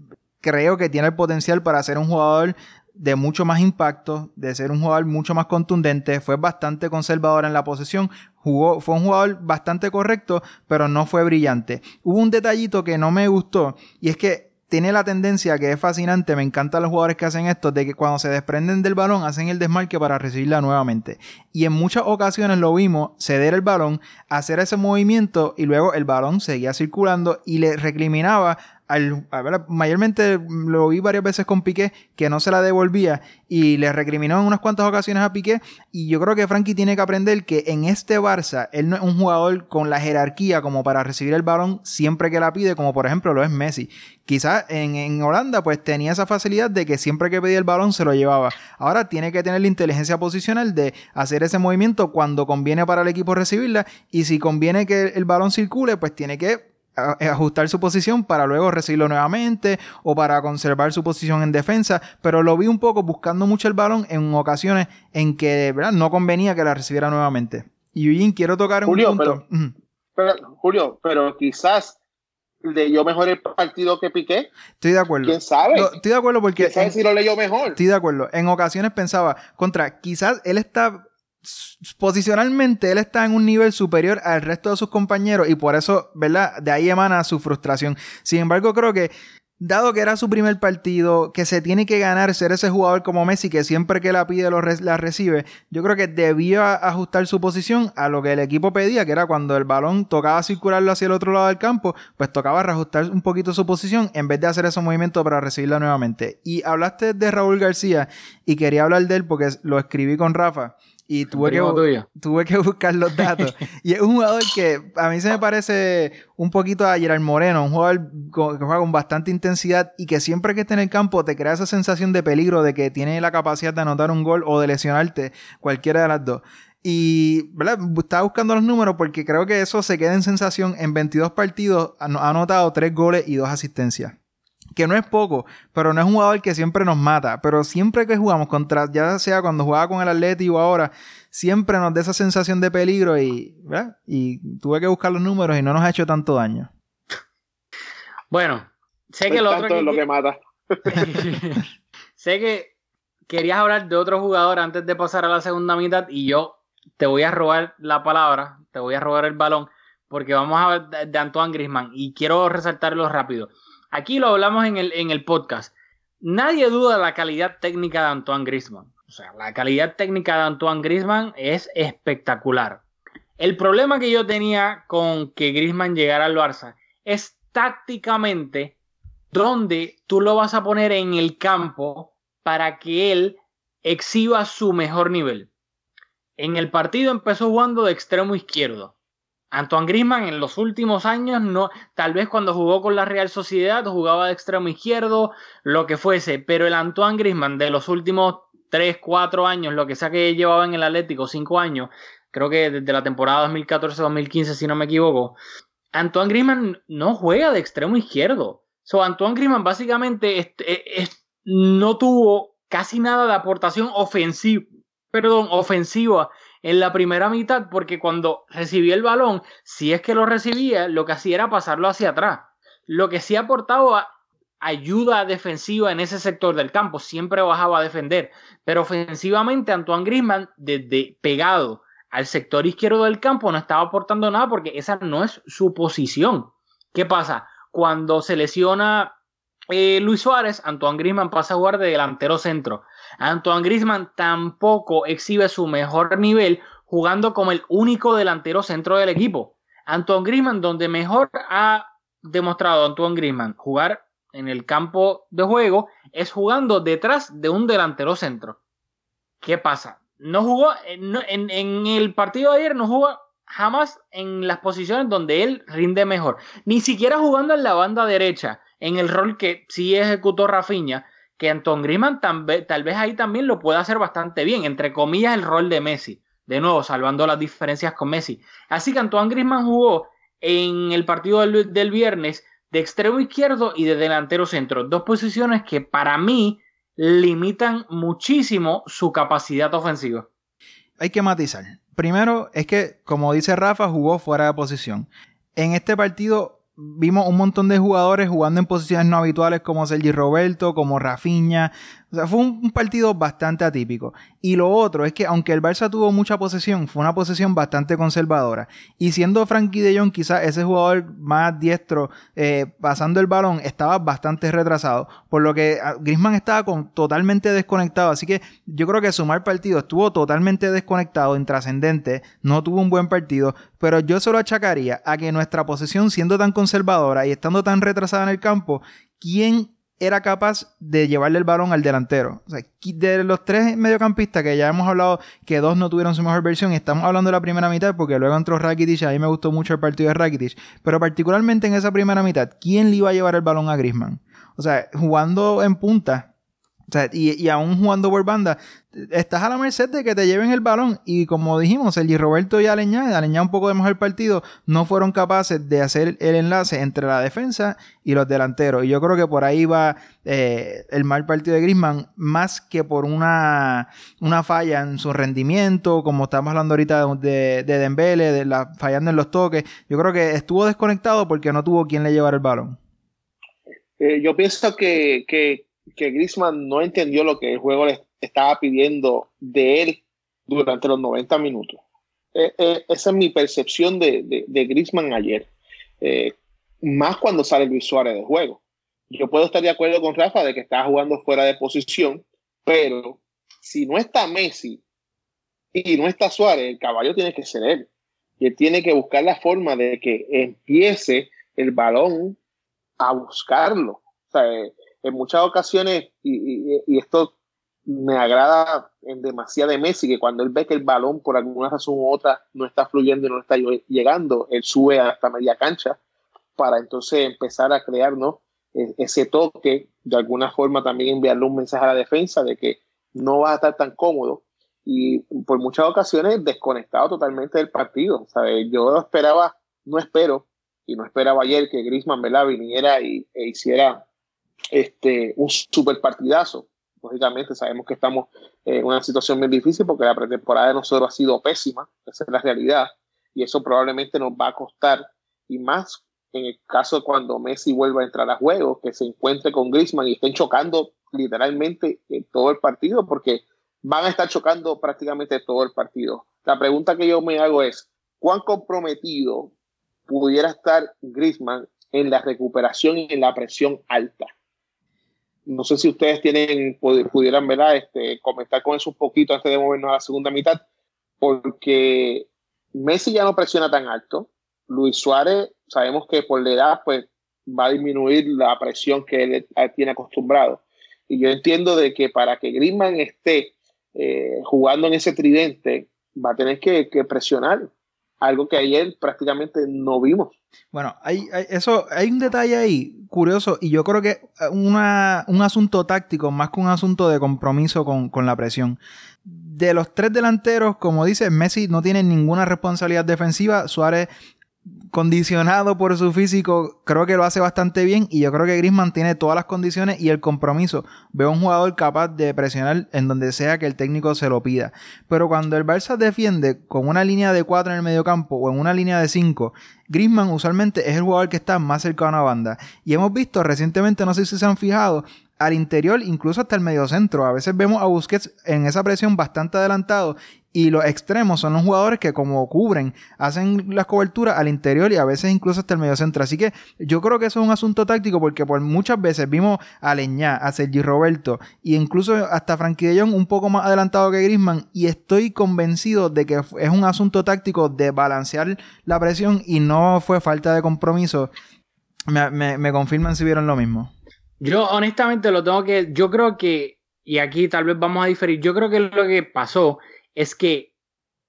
creo que tiene el potencial para ser un jugador de mucho más impacto, de ser un jugador mucho más contundente, fue bastante conservador en la posesión, jugó, fue un jugador bastante correcto, pero no fue brillante. Hubo un detallito que no me gustó y es que tiene la tendencia que es fascinante, me encantan los jugadores que hacen esto, de que cuando se desprenden del balón hacen el desmarque para recibirla nuevamente. Y en muchas ocasiones lo vimos ceder el balón, hacer ese movimiento y luego el balón seguía circulando y le recriminaba al, a mayormente lo vi varias veces con Piqué, que no se la devolvía y le recriminó en unas cuantas ocasiones a Piqué. Y yo creo que Frankie tiene que aprender que en este Barça, él no es un jugador con la jerarquía como para recibir el balón siempre que la pide, como por ejemplo lo es Messi. Quizás en, en Holanda, pues tenía esa facilidad de que siempre que pedía el balón se lo llevaba. Ahora tiene que tener la inteligencia posicional de hacer ese movimiento cuando conviene para el equipo recibirla. Y si conviene que el balón circule, pues tiene que ajustar su posición para luego recibirlo nuevamente o para conservar su posición en defensa, pero lo vi un poco buscando mucho el balón en ocasiones en que ¿verdad? no convenía que la recibiera nuevamente. Y Eugene, quiero tocar un punto. Pero, Julio, pero quizás leyó mejor el partido que Piqué. Estoy de acuerdo. ¿Quién sabe? estoy de acuerdo porque... ¿Quién sabe si lo leyó mejor? Estoy de acuerdo. En ocasiones pensaba, contra, quizás él está posicionalmente él está en un nivel superior al resto de sus compañeros y por eso, ¿verdad? De ahí emana su frustración. Sin embargo, creo que dado que era su primer partido, que se tiene que ganar ser ese jugador como Messi, que siempre que la pide lo la recibe, yo creo que debía ajustar su posición a lo que el equipo pedía, que era cuando el balón tocaba circularlo hacia el otro lado del campo, pues tocaba reajustar un poquito su posición en vez de hacer ese movimiento para recibirla nuevamente. Y hablaste de Raúl García y quería hablar de él porque lo escribí con Rafa y tuve que, tuve que buscar los datos. y es un jugador que a mí se me parece un poquito a Gerard Moreno, un jugador que juega con bastante intensidad y que siempre que esté en el campo te crea esa sensación de peligro de que tiene la capacidad de anotar un gol o de lesionarte, cualquiera de las dos. Y, ¿verdad? Estaba buscando los números porque creo que eso se queda en sensación. En 22 partidos ha anotado 3 goles y 2 asistencias. Que no es poco, pero no es un jugador que siempre nos mata. Pero siempre que jugamos contra, ya sea cuando jugaba con el Atleti o ahora, siempre nos da esa sensación de peligro y, ¿verdad? y tuve que buscar los números y no nos ha hecho tanto daño. Bueno, sé que lo otro es lo que mata. sé que querías hablar de otro jugador antes de pasar a la segunda mitad y yo te voy a robar la palabra, te voy a robar el balón, porque vamos a ver de Antoine Grisman y quiero resaltarlo rápido. Aquí lo hablamos en el, en el podcast. Nadie duda de la calidad técnica de Antoine Grisman. O sea, la calidad técnica de Antoine Grisman es espectacular. El problema que yo tenía con que Grisman llegara al Barça es tácticamente dónde tú lo vas a poner en el campo para que él exhiba su mejor nivel. En el partido empezó jugando de extremo izquierdo. Antoine Griezmann en los últimos años no, tal vez cuando jugó con la Real Sociedad jugaba de extremo izquierdo, lo que fuese, pero el Antoine Griezmann de los últimos 3, 4 años, lo que sea que llevaba en el Atlético, 5 años, creo que desde la temporada 2014-2015 si no me equivoco, Antoine Griezmann no juega de extremo izquierdo. So, Antoine Griezmann básicamente no tuvo casi nada de aportación ofensiva, perdón, ofensiva en la primera mitad porque cuando recibía el balón, si es que lo recibía, lo que hacía era pasarlo hacia atrás. Lo que sí aportaba ayuda defensiva en ese sector del campo, siempre bajaba a defender, pero ofensivamente Antoine Griezmann desde pegado al sector izquierdo del campo no estaba aportando nada porque esa no es su posición. ¿Qué pasa? Cuando se lesiona eh, Luis Suárez, Antoine Grisman pasa a jugar de delantero centro. Antoine Grisman tampoco exhibe su mejor nivel jugando como el único delantero centro del equipo. Antoine Grisman, donde mejor ha demostrado Antoine Grisman jugar en el campo de juego, es jugando detrás de un delantero centro. ¿Qué pasa? no jugó en, el partido de ayer, no jugó jamás en las posiciones donde él rinde mejor. Ni siquiera jugando en la banda derecha, en el rol que sí ejecutó Rafinha, que Anton Griezmann tal vez ahí también lo puede hacer bastante bien, entre comillas el rol de Messi. De nuevo, salvando las diferencias con Messi. Así que Antoine Griezmann jugó en el partido del, del viernes de extremo izquierdo y de delantero centro. Dos posiciones que para mí limitan muchísimo su capacidad ofensiva. Hay que matizar. Primero es que, como dice Rafa, jugó fuera de posición. En este partido vimos un montón de jugadores jugando en posiciones no habituales como Sergi Roberto, como Rafinha. O sea, fue un, partido bastante atípico. Y lo otro es que aunque el Barça tuvo mucha posesión, fue una posesión bastante conservadora. Y siendo Frankie de Jong quizás ese jugador más diestro eh, pasando el balón, estaba bastante retrasado. Por lo que ah, Griezmann estaba con, totalmente desconectado. Así que yo creo que sumar partido estuvo totalmente desconectado, intrascendente. No tuvo un buen partido. Pero yo se lo achacaría a que nuestra posesión siendo tan conservadora y estando tan retrasada en el campo, ¿quién era capaz de llevarle el balón al delantero. O sea, de los tres mediocampistas que ya hemos hablado que dos no tuvieron su mejor versión, estamos hablando de la primera mitad porque luego entró Rakitic, a mí me gustó mucho el partido de Rakitic, pero particularmente en esa primera mitad, ¿quién le iba a llevar el balón a Griezmann? O sea, jugando en punta, o sea, y, aún jugando por banda, estás a la merced de que te lleven el balón. Y como dijimos, el Roberto y Aleñá, Aleñá un poco de mejor partido, no fueron capaces de hacer el enlace entre la defensa y los delanteros. Y yo creo que por ahí va eh, el mal partido de Grisman, más que por una, una falla en su rendimiento, como estamos hablando ahorita de, de Dembele, de la, fallando en los toques. Yo creo que estuvo desconectado porque no tuvo quien le llevar el balón. Eh, yo pienso que que Griezmann no entendió lo que el juego le estaba pidiendo de él durante los 90 minutos. Eh, eh, esa es mi percepción de, de, Griezmann ayer. Eh, más cuando sale Luis Suárez de juego. Yo puedo estar de acuerdo con Rafa de que está jugando fuera de posición, pero si no está Messi y no está Suárez, el caballo tiene que ser él. Y él tiene que buscar la forma de que empiece el balón a buscarlo. O sea, en muchas ocasiones, y, esto me agrada en demasiado de Messi, que cuando él ve que el balón por alguna razón u otra no está fluyendo y no está llegando, él sube hasta media cancha para entonces empezar a crear ¿no? E, ese toque, de alguna forma también enviarle un mensaje a la defensa de que no va a estar tan cómodo. y por muchas ocasiones desconectado totalmente del partido. ¿sabes? Yo esperaba, no espero, y no esperaba ayer que Grisman viniera y, e hiciera este, un super partidazo. Lógicamente sabemos que estamos en una situación muy difícil porque la pretemporada de nosotros ha sido pésima, esa es la realidad, y eso probablemente nos va a costar, y más en el caso cuando Messi vuelva a entrar a juego, que se encuentre con Griezmann y estén chocando literalmente en todo el partido, porque van a estar chocando prácticamente todo el partido. La pregunta que yo me hago es, ¿cuán comprometido pudiera estar Griezmann en la recuperación y en la presión alta? No sé si ustedes tienen, pudieran ¿verdad? Este, comentar con eso un poquito antes de movernos a la segunda mitad, porque Messi ya no presiona tan alto. Luis Suárez, sabemos que por la edad, pues va a disminuir la presión que él tiene acostumbrado. Y yo entiendo de que para que Griezmann esté eh, jugando en ese tridente, va a tener que, presionar, algo que ayer prácticamente no vimos. Bueno, hay, eso, hay un detalle ahí curioso y yo creo que una, un asunto táctico más que un asunto de compromiso con, con la presión. De los tres delanteros, como dice, Messi no tiene ninguna responsabilidad defensiva. Suárez condicionado por su físico, creo que lo hace bastante bien y yo creo que Griezmann tiene todas las condiciones y el compromiso. Veo un jugador capaz de presionar en donde sea que el técnico se lo pida. Pero cuando el Barça defiende con una línea de 4 en el medio campo o en una línea de 5, Griezmann usualmente es el jugador que está más cercano a banda. Y hemos visto recientemente, no sé si se han fijado, al interior, incluso hasta el medio centro. A veces vemos a Busquets en esa presión bastante adelantado y los extremos son los jugadores que como cubren, hacen las coberturas al interior y a veces incluso hasta el medio centro. Así que yo creo que eso es un asunto táctico porque por muchas veces vimos a Leñá, a Sergi Roberto e incluso hasta Frankie de Jong un poco más adelantado que Grisman y estoy convencido de que es un asunto táctico de balancear la presión y no fue falta de compromiso. Me, me confirman si vieron lo mismo. Yo honestamente lo tengo que, yo creo que, y aquí tal vez vamos a diferir, yo creo que lo que pasó es que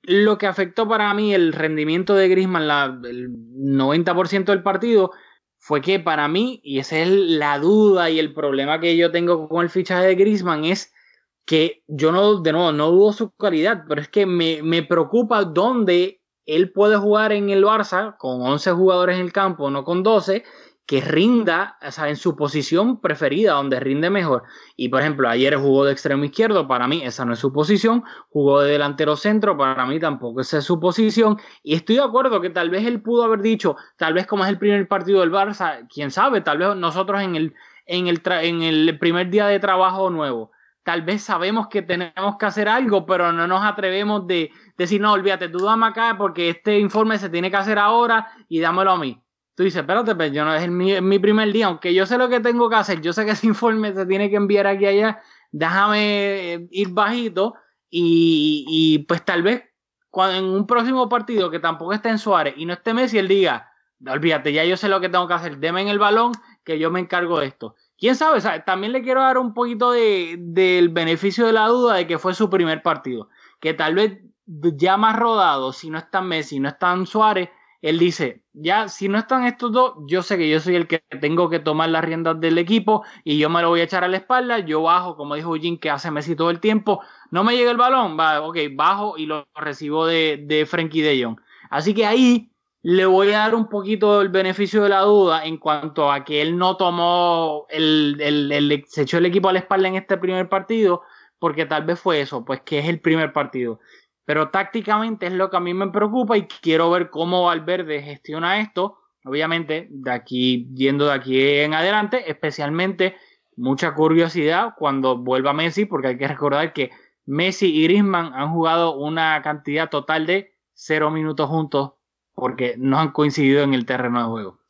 lo que afectó para mí el rendimiento de Griezmann la, el 90% del partido fue que para mí, y esa es la duda y el problema que yo tengo con el fichaje de Griezmann, es que yo no, de nuevo, no dudo su calidad, pero es que me, me preocupa dónde él puede jugar en el Barça con 11 jugadores en el campo, no con 12, que rinda en su posición preferida, donde rinde mejor. Y por ejemplo, ayer jugó de extremo izquierdo, para mí esa no es su posición, jugó de delantero centro, para mí tampoco esa es su posición. Y estoy de acuerdo que tal vez él pudo haber dicho, tal vez como es el primer partido del Barça, quién sabe, tal vez nosotros en el, en el, en el primer día de trabajo nuevo. Tal vez sabemos que tenemos que hacer algo, pero no nos atrevemos de decir, no, olvídate, tú dame acá porque este informe se tiene que hacer ahora y dámelo a mí tú dices, espérate, pero yo no es mi, primer día, aunque yo sé lo que tengo que hacer, yo sé que ese informe se tiene que enviar aquí y allá, déjame eh, ir bajito y, pues tal vez cuando, en un próximo partido que tampoco esté en Suárez y no esté Messi, él diga, olvídate, ya yo sé lo que tengo que hacer, deme en el balón que yo me encargo de esto. Quién sabe, también le quiero dar un poquito de, del beneficio de la duda de que fue su primer partido, que tal vez ya más rodado, si no está Messi, no está Suárez, él dice, ya si no están estos dos, yo sé que yo soy el que tengo que tomar las riendas del equipo y yo me lo voy a echar a la espalda, yo bajo, como dijo Jim, que hace Messi todo el tiempo, no me llega el balón, va, ok, bajo y lo recibo de, de Frankie de Jong. Así que ahí le voy a dar un poquito el beneficio de la duda en cuanto a que él no tomó, el, el, el, se echó el equipo a la espalda en este primer partido, porque tal vez fue eso, pues que es el primer partido. Pero tácticamente es lo que a mí me preocupa y quiero ver cómo Valverde gestiona esto. Obviamente, de aquí, yendo de aquí en adelante, especialmente mucha curiosidad cuando vuelva Messi, porque hay que recordar que Messi y Griezmann han jugado una cantidad total de cero minutos juntos porque no han coincidido en el terreno de juego.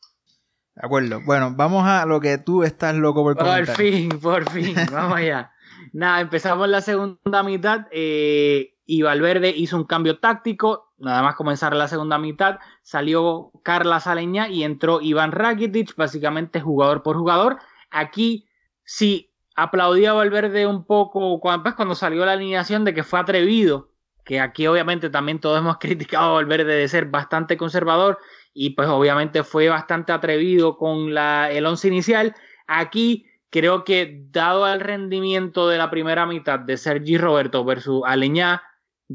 De acuerdo. Bueno, vamos a lo que tú estás loco por comentar. Por fin, por fin. Vamos allá. Nada, empezamos la segunda mitad. Eh, y Valverde hizo un cambio táctico, nada más comenzar la segunda mitad, salió Carla Saleña y entró Iván Rakitic, básicamente jugador por jugador. Aquí sí aplaudía a Valverde un poco cuando, pues, cuando salió la alineación de que fue atrevido, que aquí obviamente también todos hemos criticado a Valverde de ser bastante conservador y pues obviamente fue bastante atrevido con la, el once inicial. Aquí creo que dado el rendimiento de la primera mitad de Sergi Roberto versus Aleñá,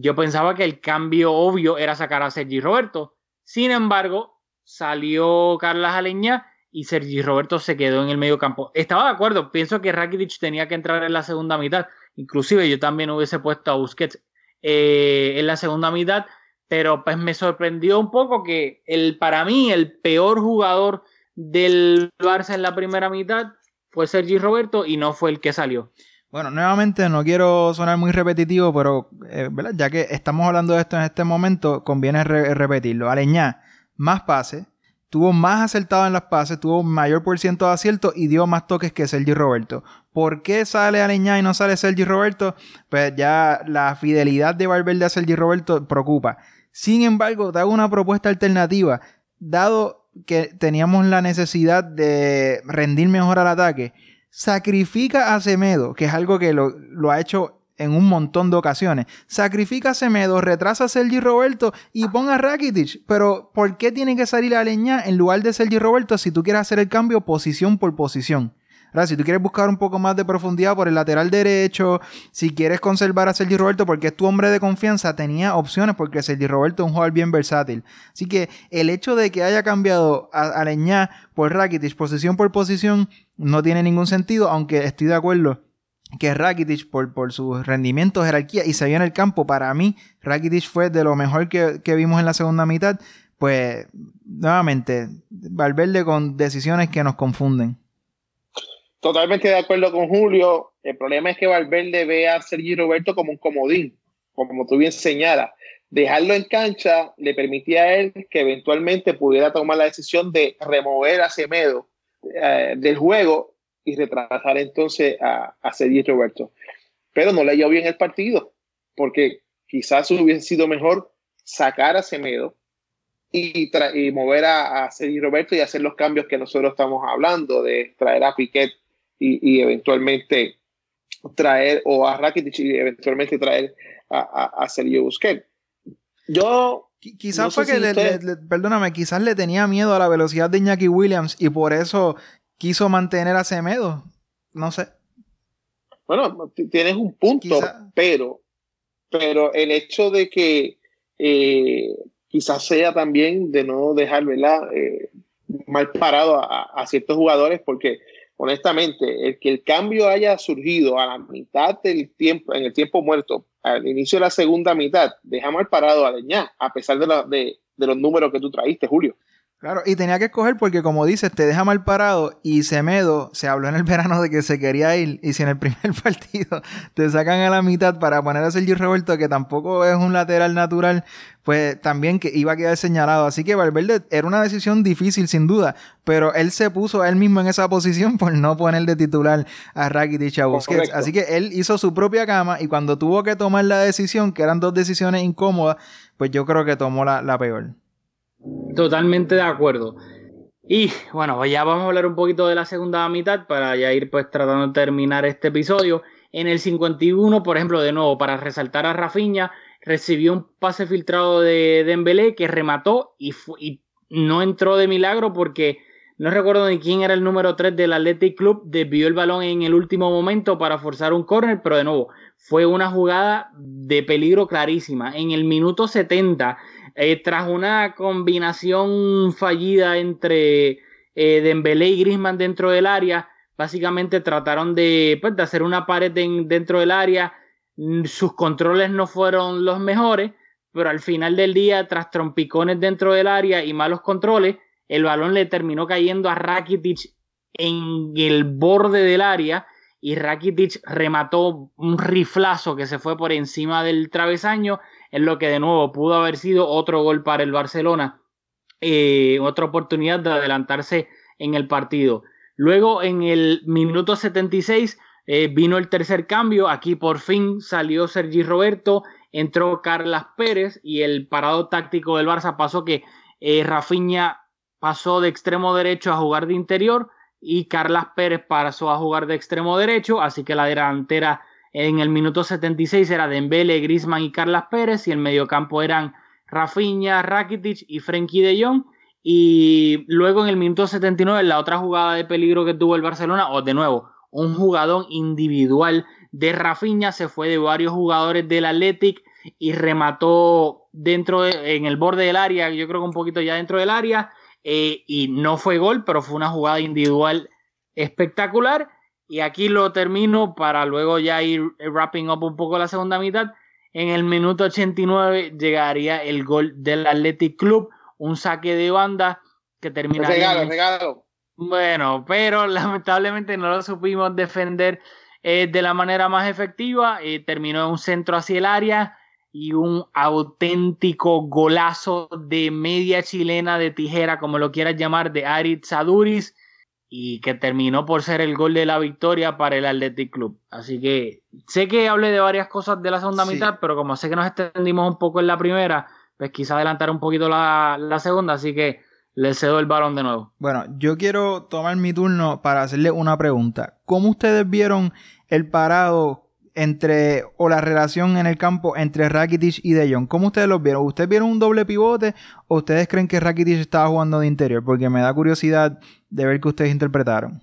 yo pensaba que el cambio obvio era sacar a Sergi Roberto. Sin embargo, salió Carlas Aleñá y Sergi Roberto se quedó en el medio campo. Estaba de acuerdo, pienso que Rakitic tenía que entrar en la segunda mitad. Inclusive yo también hubiese puesto a Busquets eh, en la segunda mitad, pero pues me sorprendió un poco que el, para mí el peor jugador del Barça en la primera mitad fue Sergi Roberto y no fue el que salió. Bueno, nuevamente no quiero sonar muy repetitivo, pero eh, ya que estamos hablando de esto en este momento, conviene repetirlo. Aleñá, más pases, tuvo más acertado en las pases, tuvo mayor por ciento de acierto y dio más toques que Sergi Roberto. ¿Por qué sale Aleñá y no sale Sergi Roberto? Pues ya la fidelidad de Valverde a Sergi Roberto preocupa. Sin embargo, te hago una propuesta alternativa. Dado que teníamos la necesidad de rendir mejor al ataque, sacrifica a Semedo, que es algo que lo, ha hecho en un montón de ocasiones. Sacrifica a Semedo, retrasa a Sergi Roberto y ponga a Rakitic. Pero, ¿por qué tiene que salir a Leña en lugar de Sergi Roberto si tú quieres hacer el cambio posición por posición? Ahora, si tú quieres buscar un poco más de profundidad por el lateral derecho, si quieres conservar a Sergi Roberto porque es tu hombre de confianza, tenía opciones porque Sergi Roberto es un jugador bien versátil. Así que el hecho de que haya cambiado a, a Leñá por Rakitic posición por posición no tiene ningún sentido, aunque estoy de acuerdo que Rakitic por, por su rendimiento, jerarquía y se en el campo, para mí Rakitic fue de lo mejor que, vimos en la segunda mitad, pues nuevamente Valverde con decisiones que nos confunden. Totalmente de acuerdo con Julio. El problema es que Valverde ve a Sergi Roberto como un comodín, como tú bien señalas. Dejarlo en cancha le permitía a él que eventualmente pudiera tomar la decisión de remover a Semedo eh, del juego y retrasar entonces a, a Sergi Roberto. Pero no le bien el partido, porque quizás hubiese sido mejor sacar a Semedo y, y mover a, a Roberto y hacer los cambios que nosotros estamos hablando, de traer a Piquet y, eventualmente traer, o a Rakitic y eventualmente traer a, a, Sergio Busquets. Yo Quizás fue que, le, perdóname, quizás le tenía miedo a la velocidad de Iñaki Williams y por eso quiso mantener a Semedo. No sé. Bueno, tienes un punto, pero, pero el hecho de que eh, quizás sea también de no dejar eh, mal parado a, ciertos jugadores, porque honestamente, el que el cambio haya surgido a la mitad del tiempo, en el tiempo muerto, al inicio de la segunda mitad, deja mal parado a Leñá, a pesar de, de los números que tú traíste, Julio. Claro, y tenía que escoger porque como dices, te deja mal parado y Semedo, se habló en el verano de que se quería ir y si en el primer partido te sacan a la mitad para poner a Sergio Roberto, que tampoco es un lateral natural, pues también que iba a quedar señalado. Así que Valverde era una decisión difícil sin duda, pero él se puso él mismo en esa posición por no poner de titular a Rakitic a Busquets. Así que él hizo su propia cama y cuando tuvo que tomar la decisión, que eran dos decisiones incómodas, pues yo creo que tomó la, la peor. Totalmente de acuerdo. Y bueno, ya vamos a hablar un poquito de la segunda mitad para ya ir pues tratando de terminar este episodio. En el 51, por ejemplo, de nuevo, para resaltar a Rafinha, recibió un pase filtrado de Dembélé que remató y, y no entró de milagro porque no recuerdo ni quién era el número 3 del Athletic Club, desvió el balón en el último momento para forzar un córner, pero de nuevo, fue una jugada de peligro clarísima. En el minuto 70 eh, tras una combinación fallida entre eh, Dembélé y Griezmann dentro del área, básicamente trataron de, pues, de hacer una pared dentro del área. Mm, sus controles no fueron los mejores, pero al final del día, tras trompicones dentro del área y malos controles, el balón le terminó cayendo a Rakitic en el borde del área y Rakitic remató un riflazo que se fue por encima del travesaño en lo que de nuevo pudo haber sido otro gol para el Barcelona, eh, otra oportunidad de adelantarse en el partido. Luego en el minuto 76 eh, vino el tercer cambio, aquí por fin salió Sergi Roberto, entró Carlas Pérez y el parado táctico del Barça pasó que eh, Rafinha pasó de extremo derecho a jugar de interior y Carlas Pérez pasó a jugar de extremo derecho, así que la delantera en el minuto 76 era Dembele, Grisman y Carlas Pérez y el mediocampo eran Rafinha, Rakitic y Frenkie de Jong. Y luego en el minuto 79, la otra jugada de peligro que tuvo el Barcelona, o de nuevo, un jugador individual de Rafinha, se fue de varios jugadores del Athletic y remató dentro de, en el borde del área, yo creo que un poquito ya dentro del área, eh, y no fue gol, pero fue una jugada individual espectacular. Y aquí lo termino para luego ya ir wrapping up un poco la segunda mitad. En el minuto 89 llegaría el gol del Athletic Club, un saque de banda que termina. Regalo, regalo. Bueno, pero lamentablemente no lo supimos defender eh, de la manera más efectiva. Eh, terminó en un centro hacia el área y un auténtico golazo de media chilena de tijera, como lo quieras llamar, de Aritz Saduris y que terminó por ser el gol de la victoria para el Athletic Club. Así que sé que hablé de varias cosas de la segunda mitad, pero como sé que nos extendimos un poco en la primera, pues quizá adelantar un poquito la, la segunda, así que le cedo el balón de nuevo. Bueno, yo quiero tomar mi turno para hacerle una pregunta. ¿Cómo ustedes vieron el parado entre, o la relación en el campo entre Rakitic y De Jong. ¿Cómo ustedes lo vieron? ¿Ustedes vieron un doble pivote o ustedes creen que Rakitic estaba jugando de interior? Porque me da curiosidad de ver qué ustedes interpretaron.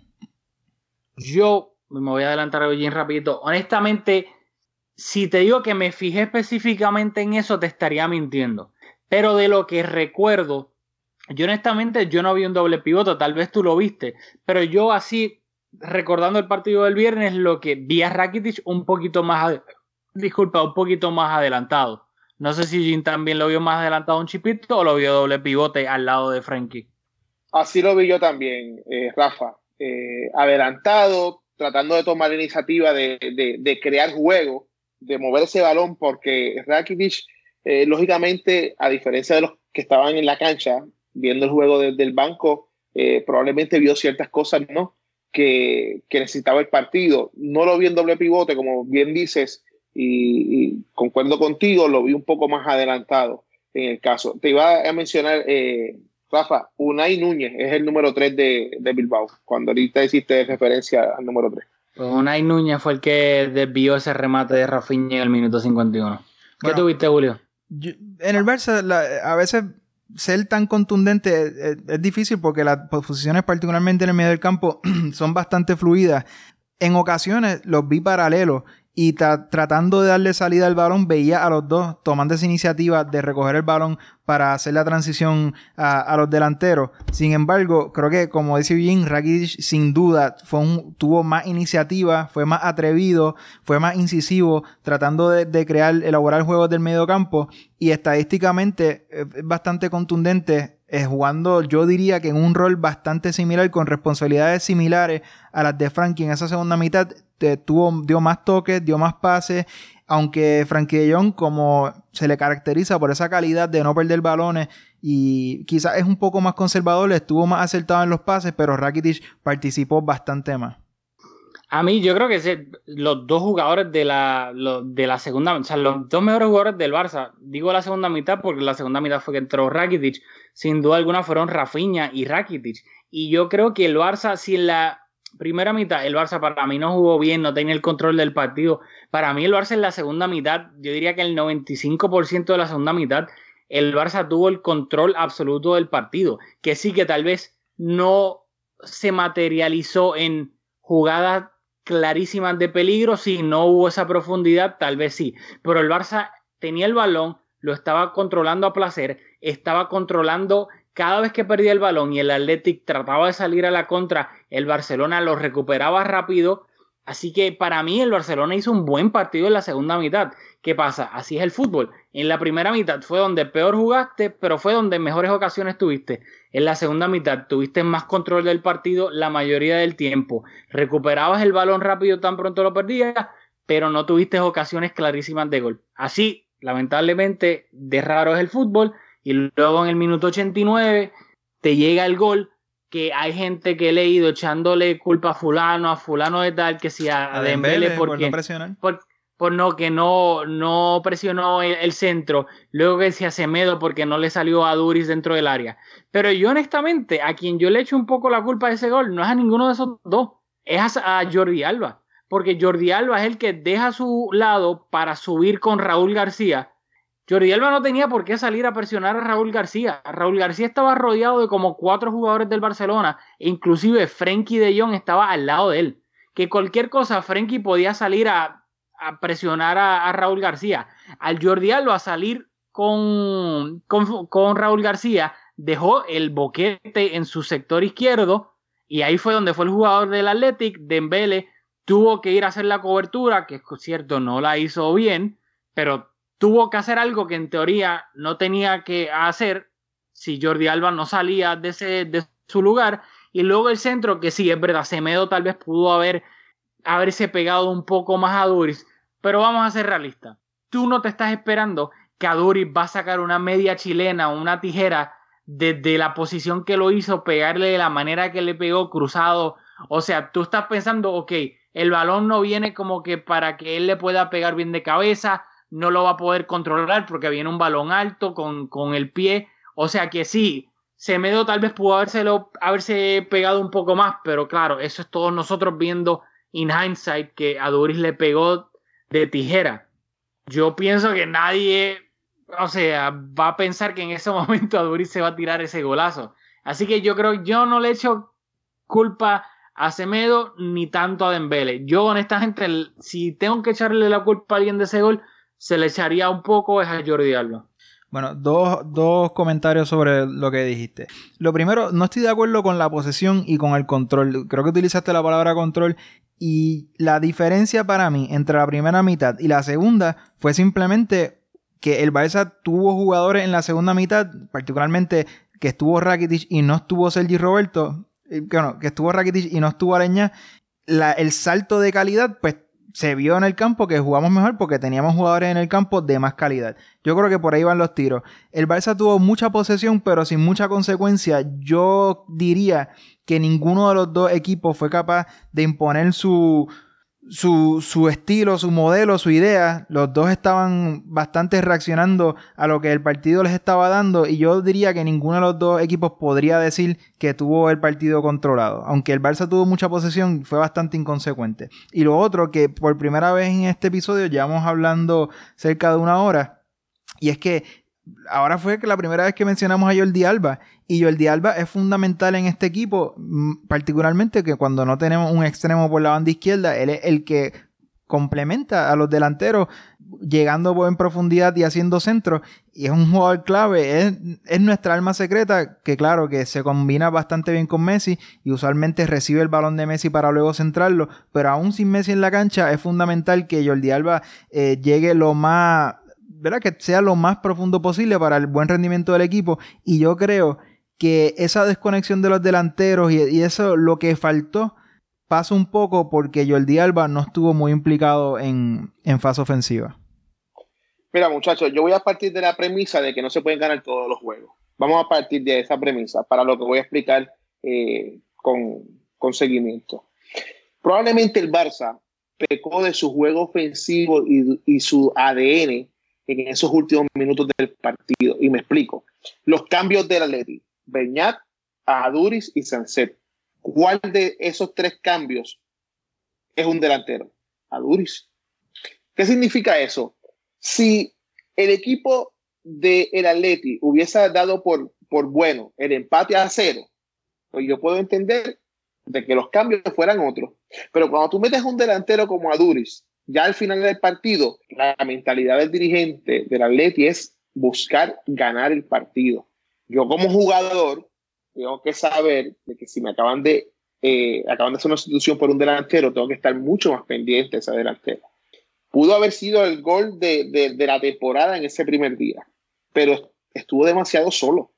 Yo me voy a adelantar bien rapidito. Honestamente, si te digo que me fijé específicamente en eso, te estaría mintiendo. Pero de lo que recuerdo, yo honestamente yo no vi un doble pivote, tal vez tú lo viste, pero yo así recordando el partido del viernes, lo que vi a Rakitic un poquito más, disculpa, un poquito más adelantado. No sé si Jim también lo vio más adelantado un chipito o lo vio doble pivote al lado de Frankie. Así lo vi yo también, eh, Rafa. Eh, adelantado, tratando de tomar iniciativa de, crear juego, de mover ese balón, porque Rakitic, eh, lógicamente, a diferencia de los que estaban en la cancha, viendo el juego desde el banco, probablemente vio ciertas cosas, ¿no? Que, necesitaba el partido. No lo vi en doble pivote, como bien dices, y, concuerdo contigo, lo vi un poco más adelantado en el caso. Te iba a mencionar, eh, Rafa, Unai Núñez es el número 3 de, Bilbao, cuando ahorita hiciste referencia al número 3. Pues Unai Núñez fue el que desvió ese remate de Rafinha en el minuto 51. ¿Qué tuviste, Julio? en el Barça, a veces ser tan contundente es, difícil porque las posiciones, particularmente en el medio del campo, son bastante fluidas. En ocasiones los vi paralelos y tratando de darle salida al balón, veía a los dos tomando esa iniciativa de recoger el balón para hacer la transición a, los delanteros. Sin embargo, creo que, como dice bien, Rakitic sin duda fue un, tuvo más iniciativa, fue más atrevido, fue más incisivo, tratando de, crear, elaborar juegos del medio campo y estadísticamente es bastante contundente eh, jugando, yo diría que en un rol bastante similar, con responsabilidades similares a las de Frankie en esa segunda mitad, tuvo, dio más toques, dio más pases, aunque Frankie Jong, como se le caracteriza por esa calidad de no perder balones y quizás es un poco más conservador, estuvo más acertado en los pases, pero Rakitic participó bastante más. A mí yo creo que los dos jugadores de la, de la segunda, o sea, los dos mejores jugadores del Barça, digo la segunda mitad porque la segunda mitad fue que entró Rakitic, sin duda alguna fueron Rafinha y Rakitic. Y yo creo que el Barça, si la primera mitad el Barça para mí no jugó bien, no tenía el control del partido, para mí el Barça en la segunda mitad, yo diría que el 95% de la segunda mitad, el Barça tuvo el control absoluto del partido, que sí que tal vez no se materializó en jugadas clarísimas de peligro, si no hubo esa profundidad, tal vez sí. Pero el Barça tenía el balón, lo estaba controlando a placer, estaba controlando cada vez que perdía el balón y el Athletic trataba de salir a la contra, el Barcelona lo recuperaba rápido. Así que para mí el Barcelona hizo un buen partido en la segunda mitad. ¿Qué pasa? Así es el fútbol. En la primera mitad fue donde peor jugaste, pero fue donde mejores ocasiones tuviste. En la segunda mitad tuviste más control del partido la mayoría del tiempo. Recuperabas el balón rápido tan pronto lo perdías, pero no tuviste ocasiones clarísimas de gol. Así, lamentablemente, de raro es el fútbol. Y luego en el minuto 89 te llega el gol que hay gente que he leído echándole culpa a fulano, a fulano de tal, que si a, Dembele, porque, por no por, no que no, no presionó el, centro, luego que si a Semedo porque no le salió a Duris dentro del área. Pero yo honestamente, a quien yo le echo un poco la culpa de ese gol, no es a ninguno de esos dos, es a, a Jordi Alba, porque Jordi Alba es el que deja su lado para subir con Raúl García Alba no tenía por qué salir a presionar a Raúl García. Raúl García estaba rodeado de como cuatro jugadores del Barcelona, e inclusive Frenkie de Jong estaba al lado de él. Que cualquier cosa, Frenkie podía salir a, presionar a, Raúl García. al Jordi Alba salir con, con, con Raúl García, dejó el boquete en su sector izquierdo y ahí fue donde fue el jugador del Athletic, Dembele, tuvo que ir a hacer la cobertura, que es cierto, no la hizo bien, pero tuvo que hacer algo que en teoría no tenía que hacer si Jordi Alba no salía de, ese, su lugar. Y luego el centro, que sí, es verdad, Semedo tal vez pudo haber, haberse pegado un poco más a Duris, pero vamos a ser realistas. Tú no te estás esperando que a Duris va a sacar una media chilena o una tijera desde la posición que lo hizo, pegarle de la manera que le pegó cruzado. O sea, tú estás pensando, ok, el balón no viene como que para que él le pueda pegar bien de cabeza, no lo va a poder controlar porque viene un balón alto con, con el pie. O sea que sí, Semedo tal vez pudo haberse pegado un poco más, pero claro, eso es todos nosotros viendo in hindsight que a Duris le pegó de tijera. Yo pienso que nadie, o sea, va a pensar que en ese momento a Duris se va a tirar ese golazo. Así que yo creo yo no le echo culpa a Semedo ni tanto a Dembele. Yo honestamente, si tengo que echarle la culpa a alguien de ese gol, se le echaría un poco es a Jordi Alba. Bueno, dos, dos, comentarios sobre lo que dijiste. Lo primero, no estoy de acuerdo con la posesión y con el control. Creo que utilizaste la palabra control y la diferencia para mí entre la primera mitad y la segunda fue simplemente que el Barça tuvo jugadores en la segunda mitad, particularmente que estuvo Rakitic y no estuvo Sergi Roberto, eh, que, que estuvo Rakitic y no estuvo Areña, el salto de calidad, pues se vio en el campo que jugamos mejor porque teníamos jugadores en el campo de más calidad. Yo creo que por ahí van los tiros. El Barça tuvo mucha posesión, pero sin mucha consecuencia. Yo diría que ninguno de los dos equipos fue capaz de imponer su, su, su, estilo, su modelo, su idea. Los dos estaban bastante reaccionando a lo que el partido les estaba dando y yo diría que ninguno de los dos equipos podría decir que tuvo el partido controlado. Aunque el Barça tuvo mucha posesión, fue bastante inconsecuente. Y lo otro, que por primera vez en este episodio llevamos hablando cerca de una hora, y es que ahora fue la primera vez que mencionamos a Jordi Alba. Y Jordi Alba es fundamental en este equipo, mm, particularmente que cuando no tenemos un extremo por la banda izquierda, él es el que complementa a los delanteros, llegando en profundidad y haciendo centro. Y es un jugador clave, es, es, nuestra alma secreta, que claro, que se combina bastante bien con Messi y usualmente recibe el balón de Messi para luego centrarlo, pero aún sin Messi en la cancha es fundamental que Jordi Alba eh, llegue lo más ¿verdad? Que sea lo más profundo posible para el buen rendimiento del equipo. Y yo creo que esa desconexión de los delanteros y, eso lo que faltó pasa un poco porque Jordi Alba no estuvo muy implicado en, fase ofensiva. Mira, muchachos, yo voy a partir de la premisa de que no se pueden ganar todos los juegos. Vamos a partir de esa premisa para lo que voy a explicar eh, con, seguimiento. Probablemente el Barça pecó de su juego ofensivo y, y su ADN en esos últimos minutos del partido. Y me explico. Los cambios del Atleti, Beñat, Aduris y Sanset. ¿Cuál de esos tres cambios es un delantero? Aduris. ¿Qué significa eso? Si el equipo del el Atleti hubiese dado por, por bueno el empate a cero, pues yo puedo entender de que los cambios fueran otros. Pero cuando tú metes un delantero como Aduris, ya al final del partido, la mentalidad del dirigente del Atleti es buscar ganar el partido. Yo como jugador tengo que saber de que si me acaban de, eh, acaban de hacer una sustitución por un delantero, tengo que estar mucho más pendiente de esa delantera. Pudo haber sido el gol de, de, de la temporada en ese primer día, pero estuvo demasiado solo.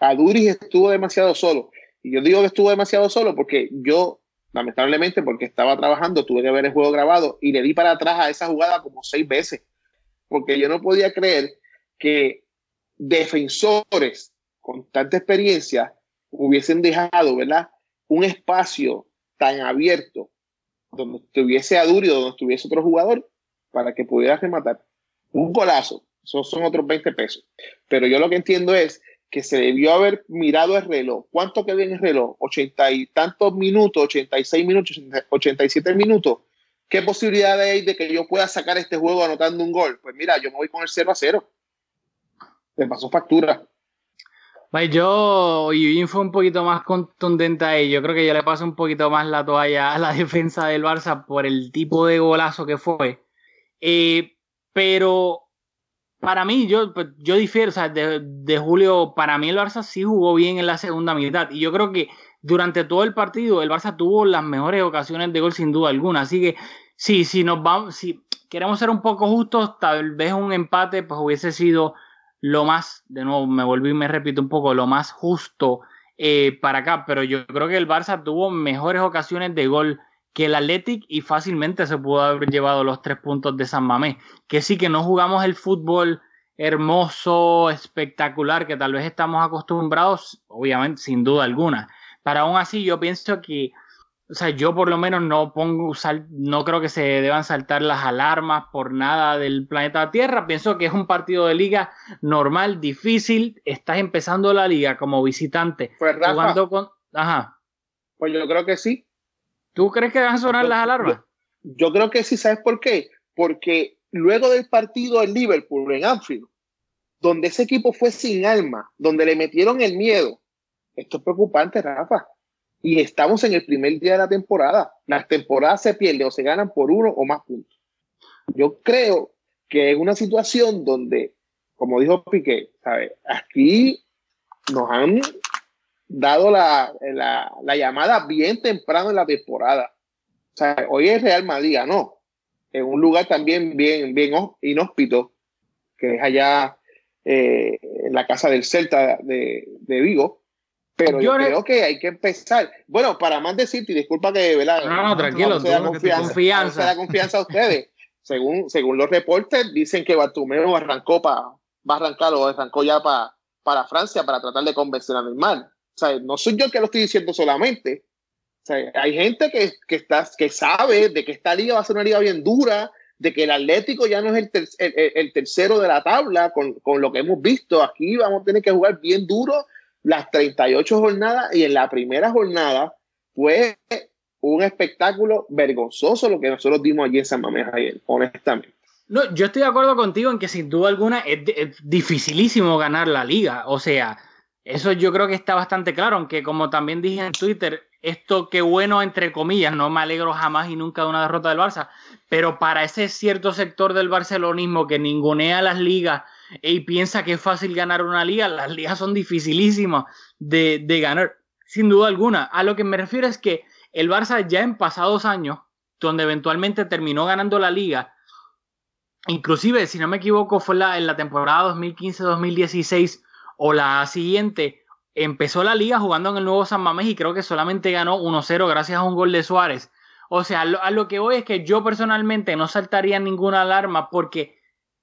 Aduris estuvo demasiado solo. Y yo digo que estuvo demasiado solo porque yo lamentablemente porque estaba trabajando, tuve que ver el juego grabado y le di para atrás a esa jugada como seis veces, porque yo no podía creer que defensores con tanta experiencia hubiesen dejado, ¿verdad? Un espacio tan abierto donde estuviese a Duri o donde estuviese otro jugador para que pudiera rematar. Un golazo, esos son otros 20 pesos. Pero yo lo que entiendo es que se debió haber mirado el reloj. ¿Cuánto quedó en el reloj? ¿80 y tantos minutos? ¿86 minutos? ¿87 minutos? ¿Qué posibilidad hay de que yo pueda sacar este juego anotando un gol? Pues mira, yo me voy con el 0 a 0. Me pasó factura. Yo, y fue un poquito más contundente ahí. Yo creo que yo le paso un poquito más la toalla a la defensa del Barça por el tipo de golazo que fue. Eh, pero para mí, yo, pues, yo difiero, o sea, de, de, Julio, para mí el Barça sí jugó bien en la segunda mitad. Y yo creo que durante todo el partido el Barça tuvo las mejores ocasiones de gol sin duda alguna. Así que sí, si nos vamos, si queremos ser un poco justos, tal vez un empate pues hubiese sido lo más, de nuevo me volví y me repito un poco, lo más justo eh, para acá. Pero yo creo que el Barça tuvo mejores ocasiones de gol que el Athletic y fácilmente se pudo haber llevado los tres puntos de San Mamés. Que sí que no jugamos el fútbol hermoso, espectacular, que tal vez estamos acostumbrados, obviamente, sin duda alguna. Pero aún así yo pienso que, o sea, yo por lo menos no pongo, no creo que se deban saltar las alarmas por nada del planeta Tierra. Pienso que es un partido de liga normal, difícil. Estás empezando la liga como visitante. Pues jugando con... Ajá. Pues yo creo que sí. ¿Tú crees que van a sonar las alarmas? Yo, yo, creo que sí, ¿sabes por qué? Porque luego del partido en Liverpool, en Anfield, donde ese equipo fue sin alma, donde le metieron el miedo, esto es preocupante, Rafa. Y estamos en el primer día de la temporada. Las temporadas se pierden o se ganan por uno o más puntos. Yo creo que es una situación donde, como dijo Piqué, ¿sabes? aquí nos han dado la, la, la, llamada bien temprano en la temporada. O sea, hoy es Real Madrid, no. En un lugar también bien, bien inhóspito, que es allá eh, en la casa del Celta de, de Vigo. Pero yo, creo que hay que empezar. Bueno, para más decirte, y disculpa que, ¿verdad? No, no, tranquilo, no se da confianza, confianza. No se da confianza a ustedes. según, según los reportes, dicen que Bartumeo arrancó para, va a arrancar o arrancó ya para, para Francia para tratar de convencer a Neymar. O sea, no soy yo que lo estoy diciendo solamente. O sea, hay gente que, que, está, que sabe de que esta liga va a ser una liga bien dura, de que el Atlético ya no es el, ter el, el, tercero de la tabla con, con, lo que hemos visto. Aquí vamos a tener que jugar bien duro las 38 jornadas y en la primera jornada fue un espectáculo vergonzoso lo que nosotros dimos allí en San Mamés ayer, honestamente. No, yo estoy de acuerdo contigo en que sin duda alguna es, es dificilísimo ganar la liga. O sea, eso yo creo que está bastante claro, aunque como también dije en Twitter, esto qué bueno entre comillas, no me alegro jamás y nunca de una derrota del Barça, pero para ese cierto sector del barcelonismo que ningunea las ligas y piensa que es fácil ganar una liga, las ligas son dificilísimas de, de ganar, sin duda alguna. A lo que me refiero es que el Barça ya en pasados años, donde eventualmente terminó ganando la liga, inclusive si no me equivoco fue la, en la temporada 2015-2016, o la siguiente empezó la liga jugando en el nuevo San Mamés y creo que solamente ganó 1-0 gracias a un gol de Suárez. O sea, a lo, que voy es que yo personalmente no saltaría ninguna alarma porque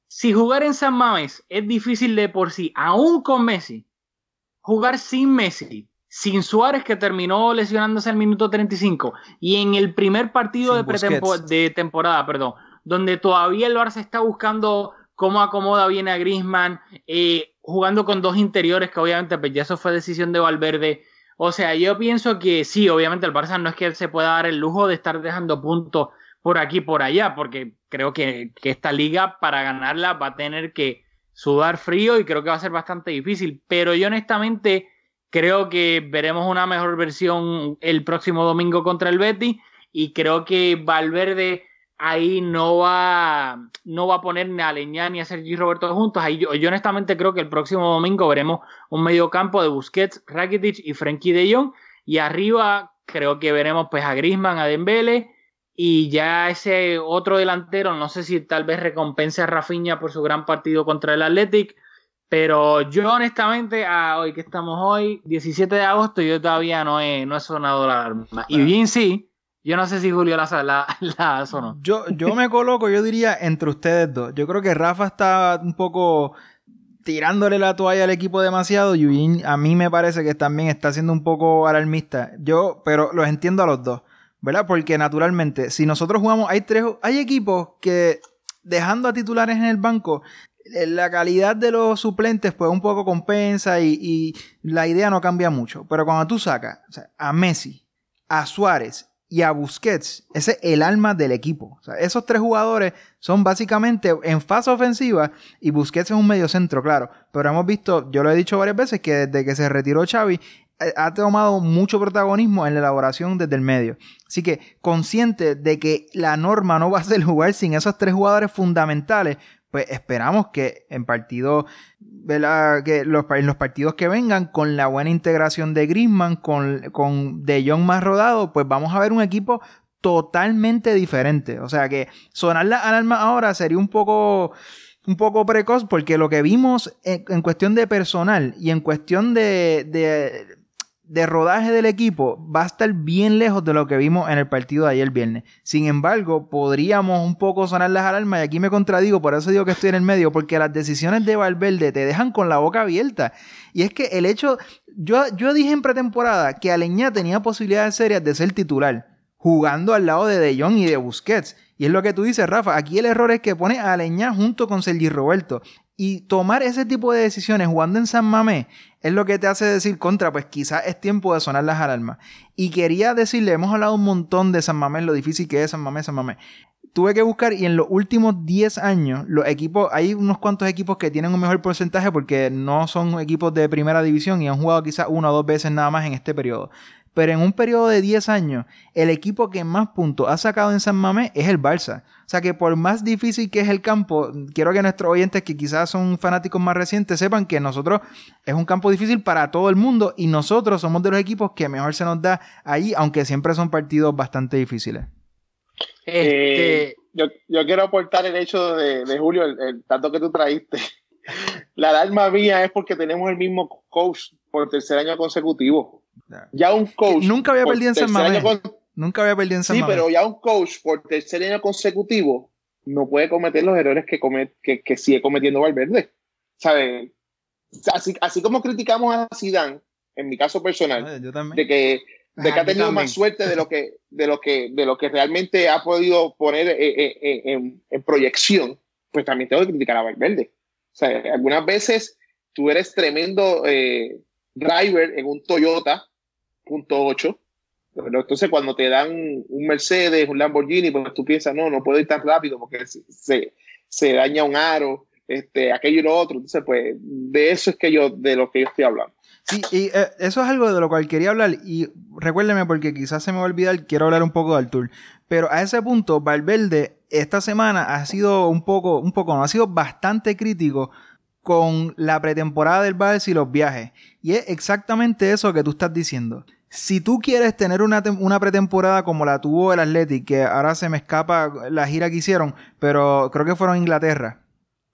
si jugar en San Mamés es difícil de por sí, aún con Messi, jugar sin Messi, sin Suárez que terminó lesionándose al minuto 35 y en el primer partido de, de temporada, perdón, donde todavía el Barça está buscando cómo acomoda bien a Griezmann, eh, jugando con dos interiores, que obviamente pues ya eso fue decisión de Valverde. O sea, yo pienso que sí, obviamente el Barça no es que se pueda dar el lujo de estar dejando puntos por aquí por allá, porque creo que, esta liga para ganarla va a tener que sudar frío y creo que va a ser bastante difícil. Pero yo honestamente creo que veremos una mejor versión el próximo domingo contra el Betty y creo que Valverde ahí no va, no va a poner ni a Leñán ni a Sergi Roberto juntos. Ahí yo, yo, honestamente creo que el próximo domingo veremos un medio campo de Busquets, Rakitic y Frenkie de Jong. Y arriba creo que veremos pues a Grisman, a Dembele y ya ese otro delantero, no sé si tal vez recompense a Rafinha por su gran partido contra el Athletic. Pero yo honestamente, a hoy que estamos hoy, 17 de agosto, yo todavía no he, no he sonado la alarma. Y bien sí, yo no sé si Julio la, la, la sonó. Yo, yo me coloco, yo diría, entre ustedes dos. Yo creo que Rafa está un poco tirándole la toalla al equipo demasiado. Y a mí me parece que también está siendo un poco alarmista. Yo, pero los entiendo a los dos. ¿Verdad? Porque naturalmente, si nosotros jugamos, hay tres, hay equipos que dejando a titulares en el banco, eh, la calidad de los suplentes pues un poco compensa y, la idea no cambia mucho. Pero cuando tú sacas o sea, a Messi, a Suárez y a Busquets. Ese es el alma del equipo. O sea, esos tres jugadores son básicamente en fase ofensiva y Busquets es un medio centro, claro. Pero hemos visto, yo lo he dicho varias veces, que desde que se retiró Xavi ha tomado mucho protagonismo en la elaboración desde el medio. Así que consciente de que la norma no va a ser jugar sin esos tres jugadores fundamentales, pues esperamos que en partidos, que los, en los partidos que vengan, con la buena integración de Griezmann, con, con De Jong más rodado, pues vamos a ver un equipo totalmente diferente. O sea que sonar la alarma ahora sería un poco un poco precoz porque lo que vimos en, cuestión de personal y en cuestión de, de, rodaje del equipo va a estar bien lejos de lo que vimos en el partido de ayer viernes. Sin embargo, podríamos un poco sonar las alarmas y aquí me contradigo, por eso digo que estoy en el medio, porque las decisiones de Valverde te dejan con la boca abierta. Y es que el hecho, yo, yo dije en pretemporada que Aleñá tenía posibilidades serias de ser titular jugando al lado de De Jong y de Busquets. Y es lo que tú dices, Rafa. Aquí el error es que pone a Aleñá junto con Sergi Roberto. Y tomar ese tipo de decisiones jugando en San Mamé es lo que te hace decir contra, pues quizás es tiempo de sonar las alarmas. Y quería decirle, hemos hablado un montón de San Mamés, lo difícil que es San Mamés, San Mamés. Tuve que buscar y en los últimos 10 años, los equipos, hay unos cuantos equipos que tienen un mejor porcentaje porque no son equipos de primera división y han jugado quizás una o dos veces nada más en este periodo pero en un periodo de 10 años, el equipo que más puntos ha sacado en San Mamés es el Barça. O sea que por más difícil que es el campo, quiero que nuestros oyentes que quizás son fanáticos más recientes sepan que nosotros es un campo difícil para todo el mundo y nosotros somos de los equipos que mejor se nos da ahí, aunque siempre son partidos bastante difíciles. Este... yo, quiero aportar el hecho de, Julio, el, tanto que tú traíste. La alarma mía es porque tenemos el mismo coach por tercer año consecutivo. Ya un coach. Nunca había perdido en San Mamés. Nunca había perdido en San Sí, pero ya un coach por tercer año consecutivo no puede cometer los errores que, que, sigue cometiendo Valverde. ¿Sabes? Así, así como criticamos a Zidane, en mi caso personal, de que, de que ha tenido más suerte de lo que, de lo que, de lo que realmente ha podido poner eh, eh, eh, en, en, proyección, pues también tengo que criticar a Valverde. O sea, algunas veces tú eres tremendo driver en un Toyota .8. Pero entonces cuando te dan un Mercedes, un Lamborghini, pues tú piensas, no, no puedo ir tan rápido porque se, se daña un aro, este, aquello y lo otro. Entonces, pues de eso es que yo, de lo que yo estoy hablando. Sí, y eh, eso es algo de lo cual quería hablar. Y recuérdeme, porque quizás se me va a olvidar, quiero hablar un poco del tour. Pero a ese punto, Valverde esta semana ha sido un poco, un poco, no, ha sido bastante crítico con la pretemporada del Barça y los viajes. Y es exactamente eso que tú estás diciendo si tú quieres tener una, una, pretemporada como la tuvo el Athletic, que ahora se me escapa la gira que hicieron, pero creo que fueron a Inglaterra.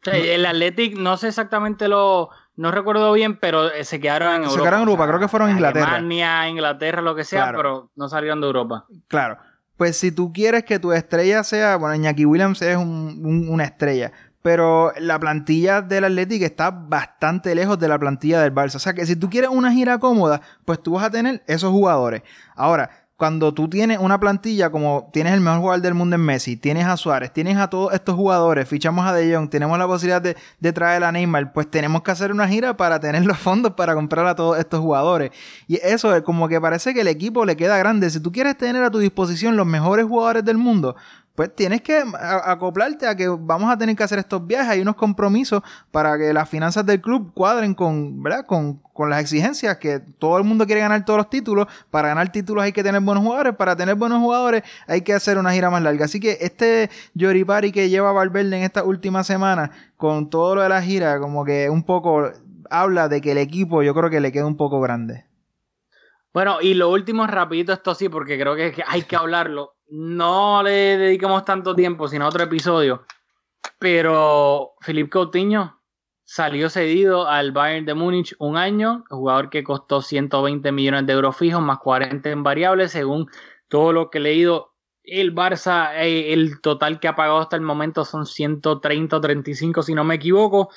el Athletic, no sé exactamente lo, no recuerdo bien, pero eh, se quedaron en Europa. Se quedaron en Europa, creo que fueron a Inglaterra. Alemania, Inglaterra, lo que sea, pero no salieron de Europa. Claro. Pues si tú quieres que tu estrella sea, bueno, Iñaki Williams es una estrella, pero la plantilla del Atlético está bastante lejos de la plantilla del Barça. O sea que si tú quieres una gira cómoda, pues tú vas a tener esos jugadores. Ahora, cuando tú tienes una plantilla como tienes el mejor jugador del mundo en Messi, tienes a Suárez, tienes a todos estos jugadores, fichamos a De Jong, tenemos la posibilidad de, de, traer a Neymar, pues tenemos que hacer una gira para tener los fondos para comprar a todos estos jugadores. Y eso es como que parece que el equipo le queda grande. Si tú quieres tener a tu disposición los mejores jugadores del mundo, pues tienes que acoplarte a que vamos a tener que hacer estos viajes, hay unos compromisos para que las finanzas del club cuadren con, ¿verdad? Con, con, las exigencias que todo el mundo quiere ganar todos los títulos, para ganar títulos hay que tener buenos jugadores, para tener buenos jugadores hay que hacer una gira más larga. Así que este Yoripari que lleva Valverde en esta última semana, con todo lo de la gira, como que un poco habla de que el equipo yo creo que le queda un poco grande. Bueno, y lo último rapidito, esto sí, porque creo que hay que hablarlo no le dedicamos tanto tiempo, sino otro episodio. Pero Felipe Coutinho salió cedido al Bayern de Múnich un año, jugador que costó 120 millones de euros fijos más 40 en variables, según todo lo que he leído. El Barça, eh, el total que ha pagado hasta el momento son 130 o 35, si no me equivoco,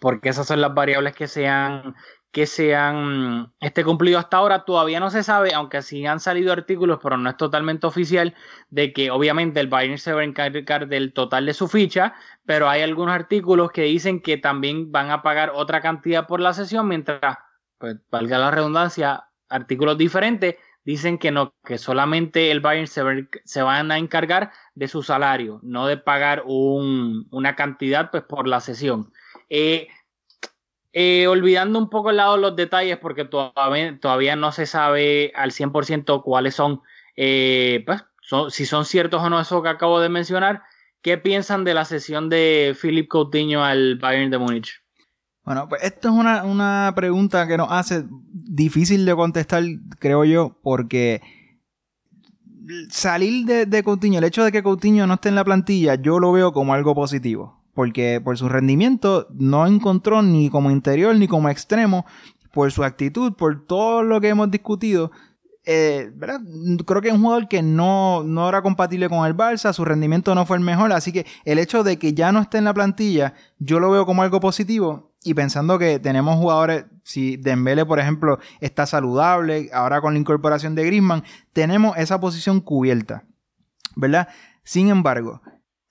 porque esas son las variables que se han que se han este, cumplido hasta ahora. Todavía no se sabe, aunque sí han salido artículos, pero no es totalmente oficial, de que obviamente el Bayern se va a encargar del total de su ficha, pero hay algunos artículos que dicen que también van a pagar otra cantidad por la sesión, mientras, pues, valga la redundancia, artículos diferentes dicen que no, que solamente el Bayern se, se van a encargar de su salario, no de pagar un, una cantidad pues, por la sesión. Eh, eh, olvidando un poco el lado los detalles, porque todavía, todavía no se sabe al 100% cuáles son, eh, pues, si son ciertos o no eso que acabo de mencionar. ¿qué piensan de la sesión de Philip Coutinho al Bayern de Múnich? Bueno, pues esto es una, una pregunta que nos hace difícil de contestar, creo yo, porque salir de, de Coutinho, el hecho de que Coutinho no esté en la plantilla, yo lo veo como algo positivo. Porque por su rendimiento no encontró ni como interior ni como extremo, por su actitud, por todo lo que hemos discutido. eh, ¿verdad? Creo que es un jugador que no, no era compatible con el Barça, su rendimiento no fue el mejor, así que el hecho de que ya no esté en la plantilla, yo lo veo como algo positivo y pensando que tenemos jugadores, si Dembele, por ejemplo, está saludable, ahora con la incorporación de Griezmann, tenemos esa posición cubierta, ¿verdad? Sin embargo,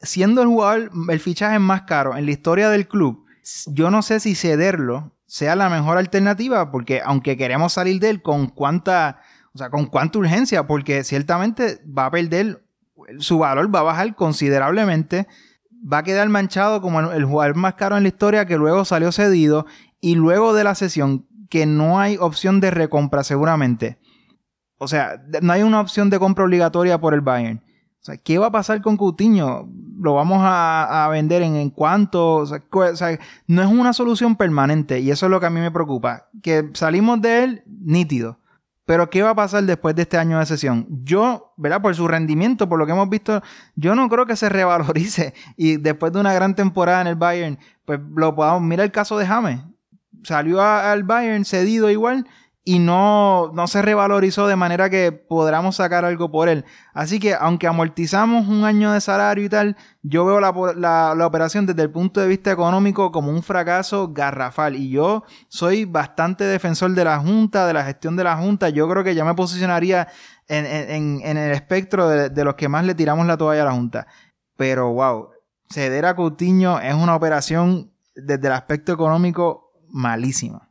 siendo el jugador, el fichaje más caro en la historia del club, yo no sé si cederlo sea la mejor alternativa, porque aunque queremos salir de él con cuánta, o sea, con cuánta urgencia, porque ciertamente va a perder, su valor va a bajar considerablemente, va a quedar manchado como el, el jugador más caro en la historia que luego salió cedido y luego de la sesión que no hay opción de recompra seguramente. O sea, no hay una opción de compra obligatoria por el Bayern. O sea, ¿qué va a pasar con Coutinho? ¿Lo vamos a, a vender en, en cuánto? O sea, no es una solución permanente y eso es lo que a mí me preocupa. Que salimos de él nítido. Pero ¿qué va a pasar después de este año de sesión? Yo, ¿verdad? Por su rendimiento, por lo que hemos visto, yo no creo que se revalorice y después de una gran temporada en el Bayern, pues lo podamos... Mira el caso de James. Salió al Bayern cedido igual y no, no se revalorizó de manera que podamos sacar algo por él. Así que aunque amortizamos un año de salario y tal, yo veo la, la- operación desde el punto de vista económico como un fracaso garrafal. Y yo soy bastante defensor de la Junta, de la gestión de la Junta. Yo creo que ya me posicionaría en, en- en- en el espectro de, de los que más le tiramos la toalla a la Junta. Pero wow, ceder a Coutinho es una operación desde el aspecto económico malísima.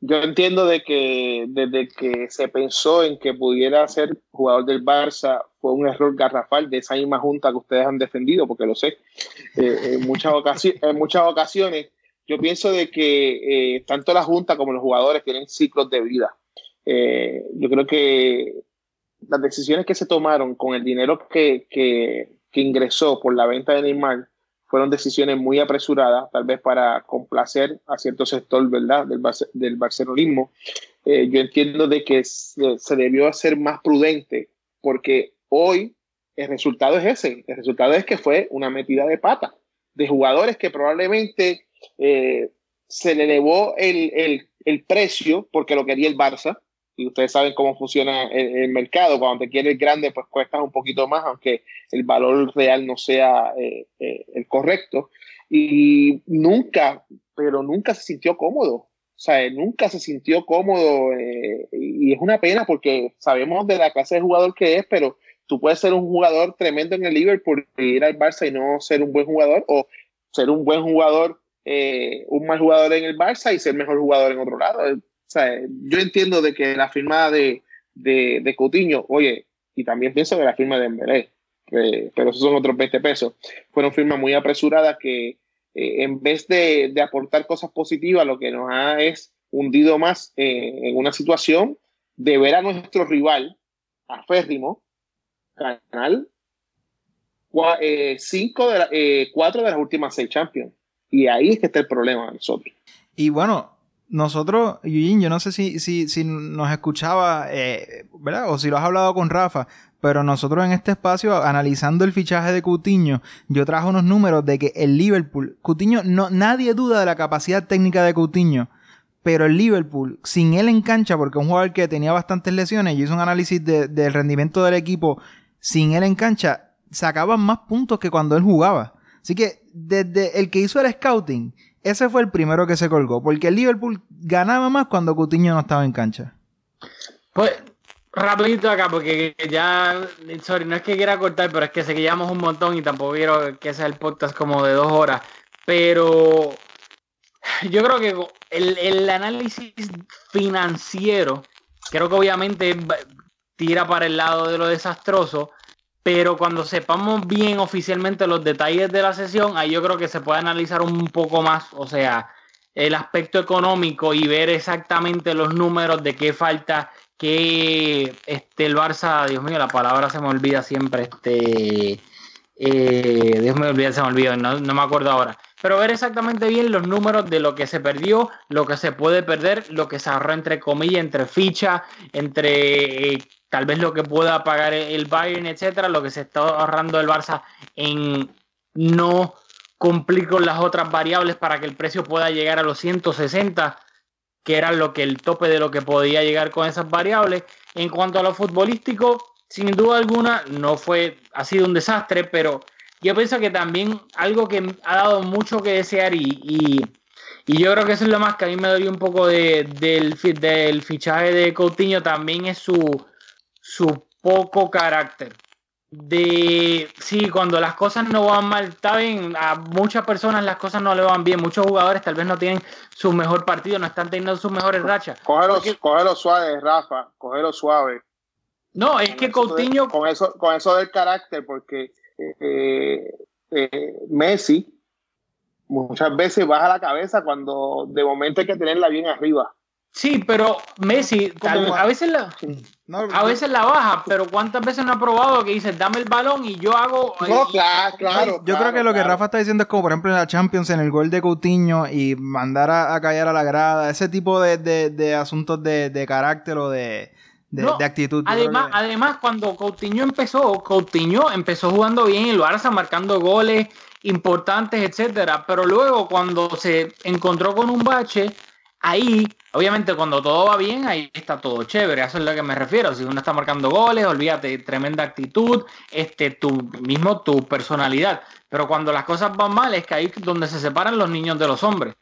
Yo entiendo de que desde que se pensó en que pudiera ser jugador del Barça fue un error garrafal de esa misma junta que ustedes han defendido, porque lo sé. Eh, en, muchas en muchas ocasiones yo pienso de que eh, tanto la junta como los jugadores tienen ciclos de vida. Eh, yo creo que las decisiones que se tomaron con el dinero que, que, que ingresó por la venta de Neymar fueron decisiones muy apresuradas, tal vez para complacer a cierto sector ¿verdad? del, del barcelonismo. Eh, yo entiendo de que se, se debió hacer más prudente porque hoy el resultado es ese. El resultado es que fue una metida de pata de jugadores que probablemente eh, se le elevó el, el, el precio porque lo quería el Barça y ustedes saben cómo funciona el, mercado. Cuando te quieres grande, pues cuesta un poquito más, aunque el valor real no sea eh, eh, el correcto. Y nunca, pero nunca se sintió cómodo. O sea, nunca se sintió cómodo eh, y es una pena porque sabemos de la clase de jugador que es, pero tú puedes ser un jugador tremendo en el Liverpool y ir al Barça y no ser un buen jugador o ser un buen jugador, eh, un mal jugador en el Barça y ser mejor jugador en otro lado. Sea, yo entiendo de que la firma de, de, de Coutinho, oye, y también pienso que la firma de eh, pero esos son otros 20 pesos, fueron firmas muy apresuradas que eh, en vez de, de, aportar cosas positivas, lo que nos ha es hundido más eh, en una situación de ver a nuestro rival, aférrimo, ganar eh, de eh, cuatro de las últimas seis Champions. Y ahí es que está el problema de nosotros. Y bueno, nosotros, Eugene, yo no sé si, si, si nos escuchaba, eh, ¿verdad? O si lo has hablado con Rafa, pero nosotros en este espacio, analizando el fichaje de Coutinho, yo trajo unos números de que el Liverpool, Coutinho, no, nadie duda de la capacidad técnica de Coutinho, pero el Liverpool, sin él en cancha, porque un jugador que tenía bastantes lesiones, yo hice un análisis de, del rendimiento del equipo, sin él en cancha, sacaban más puntos que cuando él jugaba. Así que desde el que hizo el scouting, ese fue el primero que se colgó, porque el Liverpool ganaba más cuando Coutinho no estaba en cancha. Pues rapidito acá, porque ya, sorry, no es que quiera cortar, pero es que llevamos un montón y tampoco quiero que sea el podcast como de dos horas, pero yo creo que el, el análisis financiero, creo que obviamente tira para el lado de lo desastroso, pero cuando sepamos bien oficialmente los detalles de la sesión, ahí yo creo que se puede analizar un poco más, o sea, el aspecto económico y ver exactamente los números de qué falta, que este, el Barça, Dios mío, la palabra se me olvida siempre, este, eh, Dios me olvida, se me olvidó, no, no me acuerdo ahora. Pero ver exactamente bien los números de lo que se perdió, lo que se puede perder, lo que se ahorró entre comillas, entre ficha, entre eh, tal vez lo que pueda pagar el Bayern, etcétera, lo que se está ahorrando el Barça en no cumplir con las otras variables para que el precio pueda llegar a los 160, que era lo que el tope de lo que podía llegar con esas variables. En cuanto a lo futbolístico, sin duda alguna, no fue, ha sido un desastre, pero yo pienso que también algo que ha dado mucho que desear y, y, y yo creo que eso es lo más que a mí me dolió un poco de, del, del fichaje de Coutinho, también es su, su poco carácter. De sí, cuando las cosas no van mal, está bien, a muchas personas las cosas no le van bien, muchos jugadores tal vez no tienen su mejor partido, no están teniendo sus mejores rachas. Cógelo, Porque- cógelo suave, Rafa, cógelo suave. no, es que de- Coutinho con eso, con eso del carácter, porque eh, eh, Messi muchas veces baja la cabeza cuando de momento hay que tenerla bien arriba. Sí, pero Messi a veces la, No, a veces la baja, pero cuántas veces no ha probado que dice dame el balón y yo hago No, y- claro, claro. yo creo que lo que. Rafa está diciendo es como, por ejemplo, en la Champions, en el gol de Coutinho y mandar a, a callar a la grada, ese tipo de, de- de asuntos de, de carácter o de, de, No, de actitud. Además, que- además, cuando Coutinho empezó, Coutinho empezó jugando bien en el Barça, marcando goles importantes, etcétera. Pero luego, cuando se encontró con un bache, ahí, obviamente, cuando todo va bien, ahí está todo chévere. Eso es a lo que me refiero. Si uno está marcando goles, olvídate, tremenda actitud, este, tu mismo tu personalidad. Pero cuando las cosas van mal, es que ahí es donde se separan los niños de los hombres.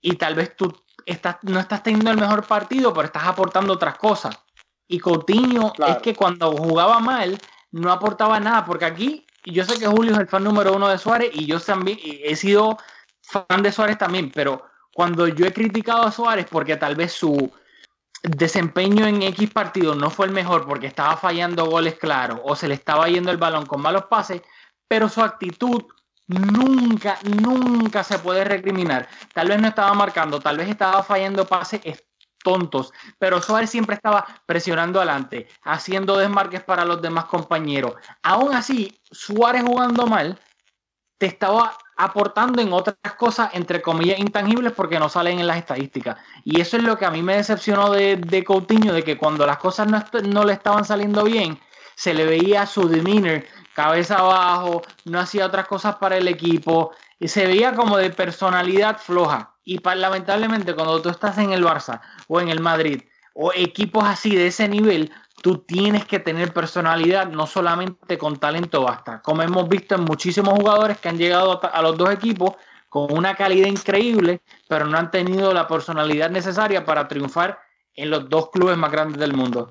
Y tal vez tú estás, no estás teniendo el mejor partido, pero estás aportando otras cosas. Y Coutinho Claro. es que cuando jugaba mal no aportaba nada, porque aquí yo sé que Julio es el fan número uno de Suárez y yo también he sido fan de Suárez también, pero cuando yo he criticado a Suárez porque tal vez su desempeño en X partido no fue el mejor porque estaba fallando goles claros o se le estaba yendo el balón con malos pases, pero su actitud nunca, nunca se puede recriminar. Tal vez no estaba marcando, tal vez estaba fallando pases es- tontos, pero Suárez siempre estaba presionando adelante, haciendo desmarques para los demás compañeros. Aún así, Suárez jugando mal, te estaba aportando en otras cosas, entre comillas, intangibles porque no salen en las estadísticas. Y eso es lo que a mí me decepcionó de, Coutinho, de que cuando las cosas no, no le estaban saliendo bien, se le veía su demeanor, cabeza abajo, no hacía otras cosas para el equipo, y se veía como de personalidad floja. Y lamentablemente cuando tú estás en el Barça o en el Madrid o equipos así de ese nivel, tú tienes que tener personalidad, no solamente con talento basta. Como hemos visto en muchísimos jugadores que han llegado a, los dos equipos con una calidad increíble, pero no han tenido la personalidad necesaria para triunfar en los dos clubes más grandes del mundo.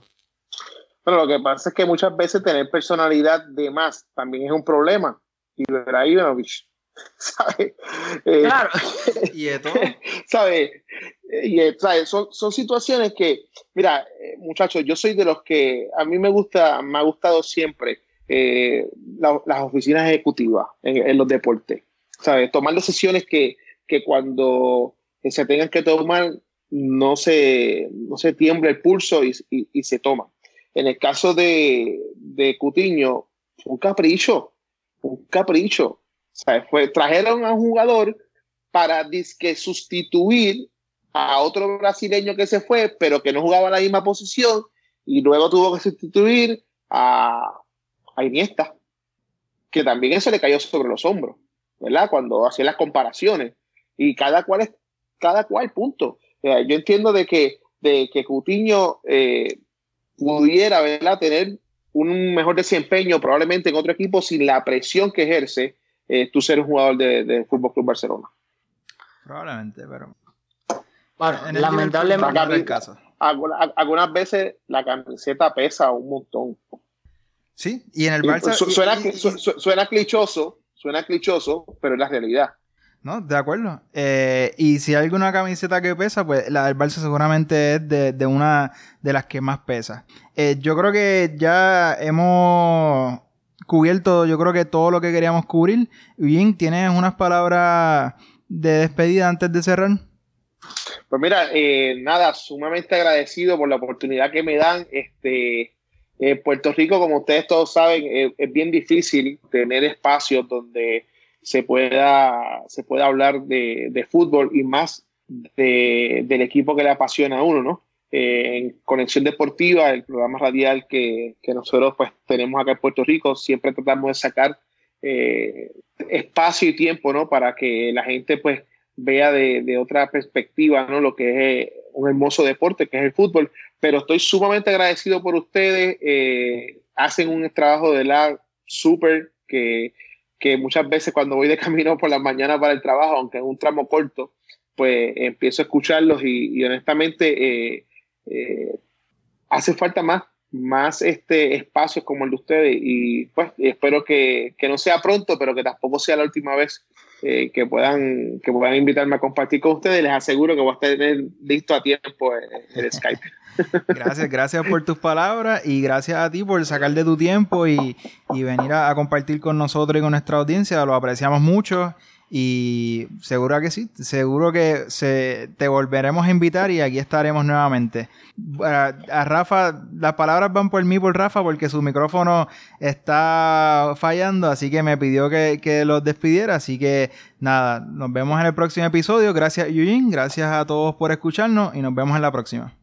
Pero lo que pasa es que muchas veces tener personalidad de más también es un problema. Y verá ¿sabes? Eh, Claro, Y de todo. ¿sabes? Y, eh, ¿sabes? Son, son situaciones que, mira, eh, muchachos, yo soy de los que a mí me gusta, me ha gustado siempre eh, la- las oficinas ejecutivas en, en los deportes, ¿sabes? Tomar decisiones que, que cuando se tengan que tomar no se, no se tiembla el pulso y, y- y se toma. En el caso de, de Cutiño, un capricho, un capricho. Fue, trajeron a un jugador para disque sustituir a otro brasileño que se fue, pero que no jugaba la misma posición, y luego tuvo que sustituir a, a Iniesta, que también eso le cayó sobre los hombros, ¿verdad? Cuando hacía las comparaciones. Y cada cual es, cada cual, punto. Yo entiendo de que, de que Coutinho eh, pudiera, ¿verdad? Tener un mejor desempeño probablemente en otro equipo sin la presión que ejerce eh, tú ser un jugador de, de Fútbol Club Barcelona. Probablemente, pero. bueno, en el lamentablemente. Liverpool caso. Alguna- algunas veces la camiseta pesa un montón. Sí, y en el Barça. su- suena, y- y- su- su- suena clichoso, suena clichoso, pero es la realidad. No, de acuerdo. Eh, y si hay alguna camiseta que pesa, pues la del Barça seguramente es de, de una de las que más pesa. Eh, yo creo que ya hemos cubierto, yo creo que todo lo que queríamos cubrir. Bien, ¿tienes unas palabras de despedida antes de cerrar? Pues mira, eh, nada, sumamente agradecido por la oportunidad que me dan. Este, eh, Puerto Rico, como ustedes todos saben, eh, es bien difícil tener espacios donde se pueda, se pueda hablar de, de fútbol y más de, del equipo que le apasiona a uno, ¿no? Eh, en Conexión Deportiva, el programa radial que, que, nosotros pues tenemos acá en Puerto Rico, siempre tratamos de sacar eh, espacio y tiempo, ¿no? Para que la gente pues vea de, de, otra perspectiva, ¿no? Lo que es un hermoso deporte, que es el fútbol. Pero estoy sumamente agradecido por ustedes. Eh, hacen un trabajo de la súper que, que muchas veces cuando voy de camino por la mañana para el trabajo, aunque es un tramo corto, pues empiezo a escucharlos y, honestamente eh, eh, hace falta más, más este espacios como el de ustedes y pues espero que, que no sea pronto, pero que tampoco sea la última vez eh, que, puedan, que puedan invitarme a compartir con ustedes. Les aseguro que voy a tener listo a tiempo el, el Skype. Gracias, gracias por tus palabras y gracias a ti por sacar de tu tiempo y, y venir a, a, compartir con nosotros y con nuestra audiencia. Lo apreciamos mucho y seguro que sí, seguro que se, te volveremos a invitar y aquí estaremos nuevamente. A, a, Rafa, las palabras van por mí, por Rafa, porque su micrófono está fallando, así que me pidió que, que los despidiera. Así que nada, nos vemos en el próximo episodio. Gracias, Eugene, gracias a todos por escucharnos y nos vemos en la próxima.